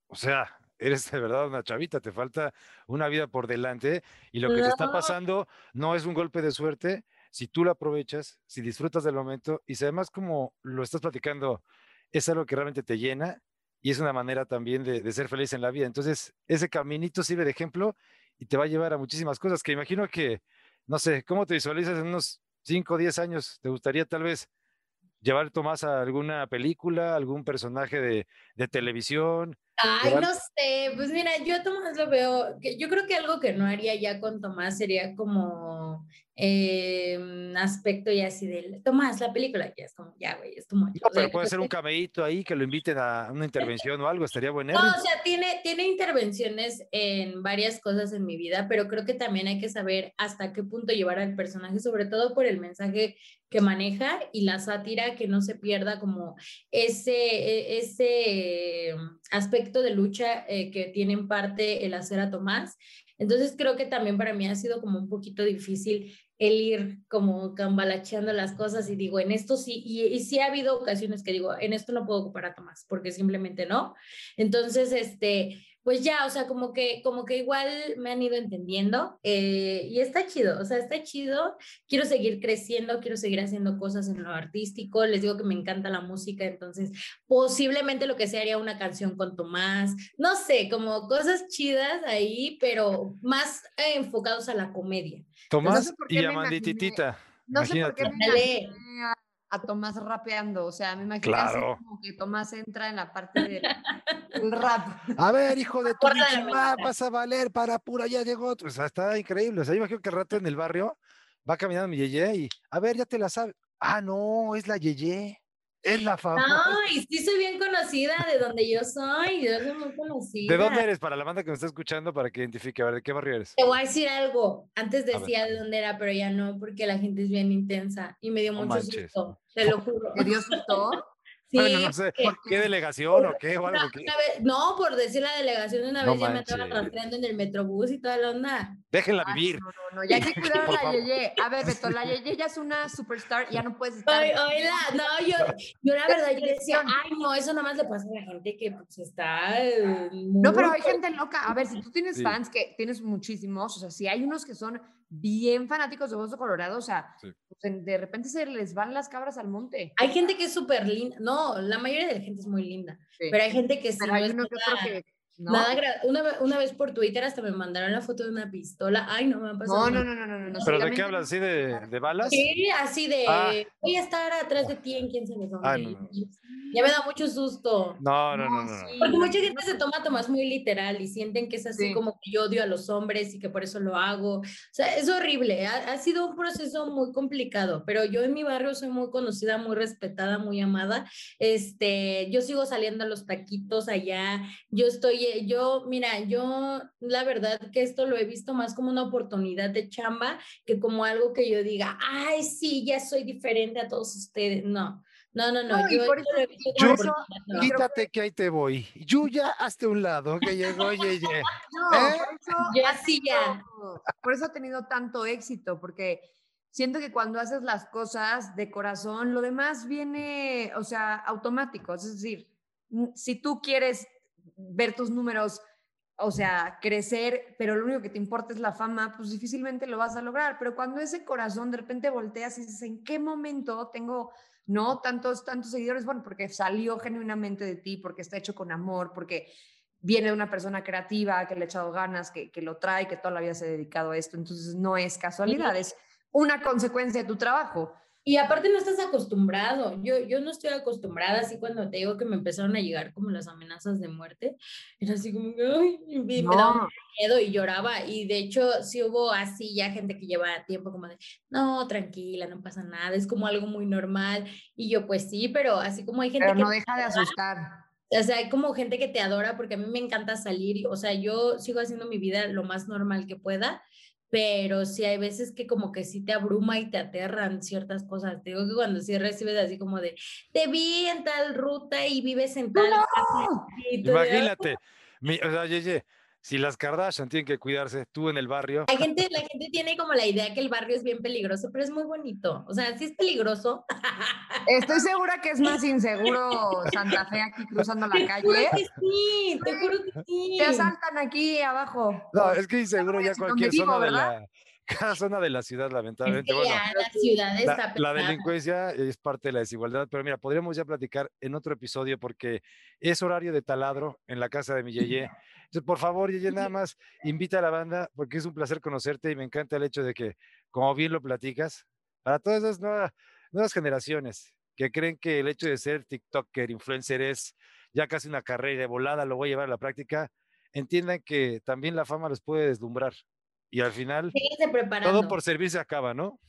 O sea, eres de verdad una chavita, te falta una vida por delante y lo que te está pasando no es un golpe de suerte. Si tú lo aprovechas, si disfrutas del momento y si además como lo estás platicando, es algo que realmente te llena y es una manera también de, de ser feliz en la vida. Entonces, ese caminito sirve de ejemplo y te va a llevar a muchísimas cosas que imagino que, no sé, ¿cómo te visualizas en unos 5 o 10 años? ¿Te gustaría tal vez llevar Tomás a alguna película, algún personaje de, de televisión? Ay, no sé, pues mira, yo a Tomás lo veo, yo creo que algo que no haría ya con Tomás sería como eh, un aspecto ya así de, Tomás, la película, ya es como, ya, güey, es tu mucho. No, pero puede ser un cameíto ahí que lo inviten a una intervención o algo, estaría bueno. No, o sea, tiene, tiene intervenciones en varias cosas en mi vida, pero creo que también hay que saber hasta qué punto llevar al personaje, sobre todo por el mensaje que maneja y la sátira, que no se pierda como ese, e- ese mm, de lucha eh, que tiene en parte el hacer a Tomás. Entonces creo que también para mí ha sido como un poquito difícil el ir como cambalacheando las cosas y digo, en esto sí, y, y sí ha habido ocasiones que digo, en esto no puedo ocupar a Tomás, porque simplemente no. Entonces, este, pues ya, o sea, como que, como que igual me han ido entendiendo eh, y está chido, o sea, está chido. Quiero seguir creciendo, quiero seguir haciendo cosas en lo artístico. Les digo que me encanta la música, entonces posiblemente lo que sea haría una canción con Tomás, no sé, como cosas chidas ahí, pero más eh, enfocados a la comedia. Tomás y me Amandititita. No sé por qué me a, Tomás rapeando, o sea, me imaginé Claro. así como que Tomás entra en la parte del, rap. A ver, hijo de tu madre, vas a valer para pura, ya llegó. O sea, está increíble. O sea, yo imagino que el rato en el barrio va caminando mi Yeye y, a ver, ya te la sabes. Ah, no, es la Yeye. Es la famosa. Ay, sí soy bien conocida de donde yo soy, yo soy muy conocida. ¿De dónde eres? Para la banda que me está escuchando, para que identifique. A ver, ¿de qué barrio eres? Te voy a decir algo. Antes decía de dónde era, pero ya no, porque la gente es bien intensa y me dio No mucho manches. susto, te lo juro. ¿Te dio susto? bueno, no sé, ¿qué delegación o qué? O algo, no, por decir la delegación de una vez ya me estaba rastreando en el metrobús y toda la onda. Déjenla vivir. No, no, no, ya hay que cuidar a la Yeye. A ver, Beto, la Yeye ya es una superstar, ya no puedes estar. Oye, no, yo, yo la verdad, yo decía, ay, no, eso nada más le pasa a la gente que pues está. Eh, no, pero hay gente loca. A ver, si tú tienes fans, que tienes muchísimos, o sea, si hay unos que son bien fanáticos de Bozo Colorado, o sea, pues, de repente se les van las cabras al monte. Hay gente que es súper linda, no, la mayoría de la gente es muy linda, pero hay gente que sí. Pero hay uno que que Nada una, una, vez por Twitter hasta me mandaron la foto de una pistola. Ay, no me ha pasado. No, no, no, no, no. ¿Pero de qué hablas? ¿Así de, de, balas? Sí, así de. Ah. Voy a estar atrás de ti en quién se me ah, Ya me da mucho susto. No, no, no. no, Porque mucha gente se toma Tomás muy literal y sienten que es así como que yo odio a los hombres y que por eso lo hago. O sea, es horrible. Ha, ha sido un proceso muy complicado, pero yo en mi barrio soy muy conocida, muy respetada, muy amada. Este, yo sigo saliendo a los taquitos allá. Yo estoy yo, mira, yo la verdad que esto lo he visto más como una oportunidad de chamba que como algo que yo diga, ay, sí, ya soy diferente a todos ustedes. No, no, no, no. yo, quítate que ahí te voy. Yuya, hazte un lado, que llegó Yeye. No, ¿Eh? por eso, yo así ya. Por eso ha tenido tanto éxito, porque siento que cuando haces las cosas de corazón, lo demás viene, o sea, automático. Es decir, si tú quieres ver tus números, o sea, crecer, pero lo único que te importa es la fama, pues difícilmente lo vas a lograr. Pero cuando ese corazón de repente volteas y dices, ¿en qué momento tengo, no, tantos, tantos seguidores? Bueno, porque salió genuinamente de ti, porque está hecho con amor, porque viene de una persona creativa que le ha echado ganas, que, que lo trae, que toda la vida se ha dedicado a esto. Entonces, no es casualidad, es una consecuencia de tu trabajo. Y aparte no estás acostumbrado. Yo, yo no estoy acostumbrada, así cuando te digo que me empezaron a llegar como las amenazas de muerte, era así como que, ay, me, daba miedo y lloraba. Y de hecho, sí hubo así ya gente que lleva tiempo como de, no, tranquila, no pasa nada, es como algo muy normal. Y yo, pues sí, pero así como hay gente pero no deja de asustar. O sea, hay como gente que te adora porque a mí me encanta salir, o sea, yo sigo haciendo mi vida lo más normal que pueda pero sí hay veces que como que sí te abruma y te aterran ciertas cosas. Te digo que cuando sí recibes así como de, te vi en tal ruta y vives en tal... Imagínate, mi, o sea, ye, si las Kardashian tienen que cuidarse, tú en el barrio. La gente, la gente tiene como la idea que el barrio es bien peligroso, pero es muy bonito. O sea, sí es peligroso. Estoy segura que es más inseguro Santa Fe aquí cruzando la te calle. Juro que sí, te juro que sí. Te asaltan aquí abajo. No, es que inseguro ya cualquier zona de la cada zona de la ciudad, lamentablemente. bueno, la ciudad está la, la, delincuencia es parte de la desigualdad, pero mira, podríamos ya platicar en otro episodio porque es horario de taladro en la casa de mi Yeye. Entonces, por favor, Yeye, nada más invita a la banda porque es un placer conocerte y me encanta el hecho de que, como bien lo platicas, para todas esas nuevas, nuevas generaciones que creen que el hecho de ser TikToker, influencer es ya casi una carrera de volada lo voy a llevar a la práctica, entiendan que también la fama los puede deslumbrar y al final todo por servir se acaba, ¿no?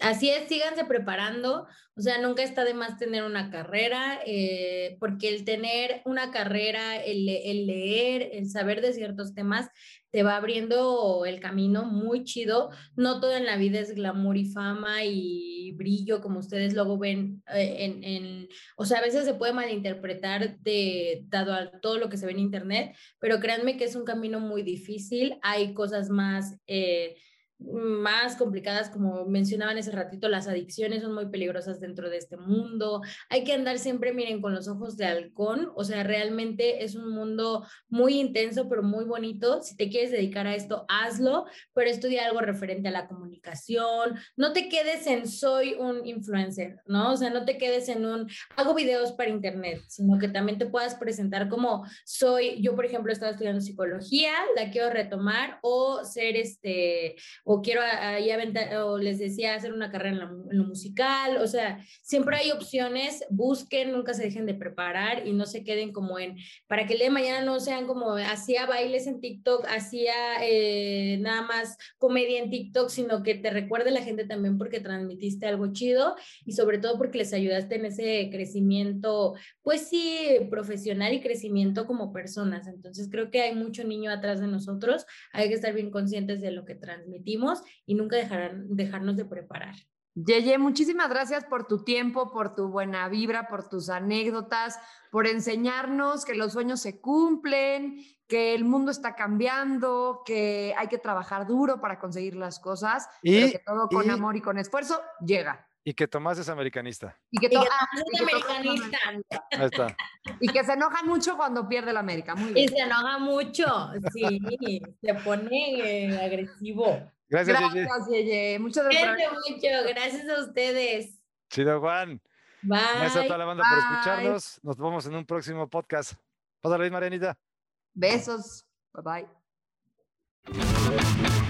Así es, síganse preparando, o sea, nunca está de más tener una carrera, eh, porque el tener una carrera, el, el, leer, el saber de ciertos temas, te va abriendo el camino muy chido. No todo en la vida es glamour y fama y brillo, como ustedes luego ven eh, en, en o sea, a veces se puede malinterpretar de, dado a todo lo que se ve en Internet, pero créanme que es un camino muy difícil, hay cosas más... Eh, más complicadas, como mencionaban ese ratito, las adicciones son muy peligrosas dentro de este mundo. Hay que andar siempre, miren, con los ojos de halcón, o sea, realmente es un mundo muy intenso, pero muy bonito. Si te quieres dedicar a esto, hazlo, pero estudia algo referente a la comunicación. No te quedes en soy un influencer, ¿no? O sea, no te quedes en un hago videos para internet, sino que también te puedas presentar como soy, yo por ejemplo estaba estudiando psicología, la quiero retomar o ser este o quiero ahí aventar, o les decía hacer una carrera en, lo musical, o sea, siempre hay opciones, busquen, nunca se dejen de preparar y no se queden como en, para que el día de mañana no sean como hacía bailes en TikTok, hacía eh, nada más comedia en TikTok, sino que te recuerde la gente también porque transmitiste algo chido y sobre todo porque les ayudaste en ese crecimiento, pues sí, profesional y crecimiento como personas. Entonces creo que hay mucho niño atrás de nosotros, hay que estar bien conscientes de lo que transmitimos y nunca dejarán, dejarnos de preparar. Yeye, muchísimas gracias por tu tiempo, por tu buena vibra, por tus anécdotas, por enseñarnos que los sueños se cumplen, que el mundo está cambiando, que hay que trabajar duro para conseguir las cosas, y, pero que todo con amor y con esfuerzo llega. Y que Tomás es americanista. Y que, Tomás es americanista. Ahí está. Y que se enoja mucho cuando pierde la América. Muy bien. Y se enoja mucho, sí, se pone eh, agresivo. Gracias, Gracias Yeye. Muchas gracias. mucho. Gracias a ustedes. Chido, Juan. Bye. Gracias a toda la banda por escucharnos. Nos vemos en un próximo podcast. Pásale, Marianita. Besos. Bye bye.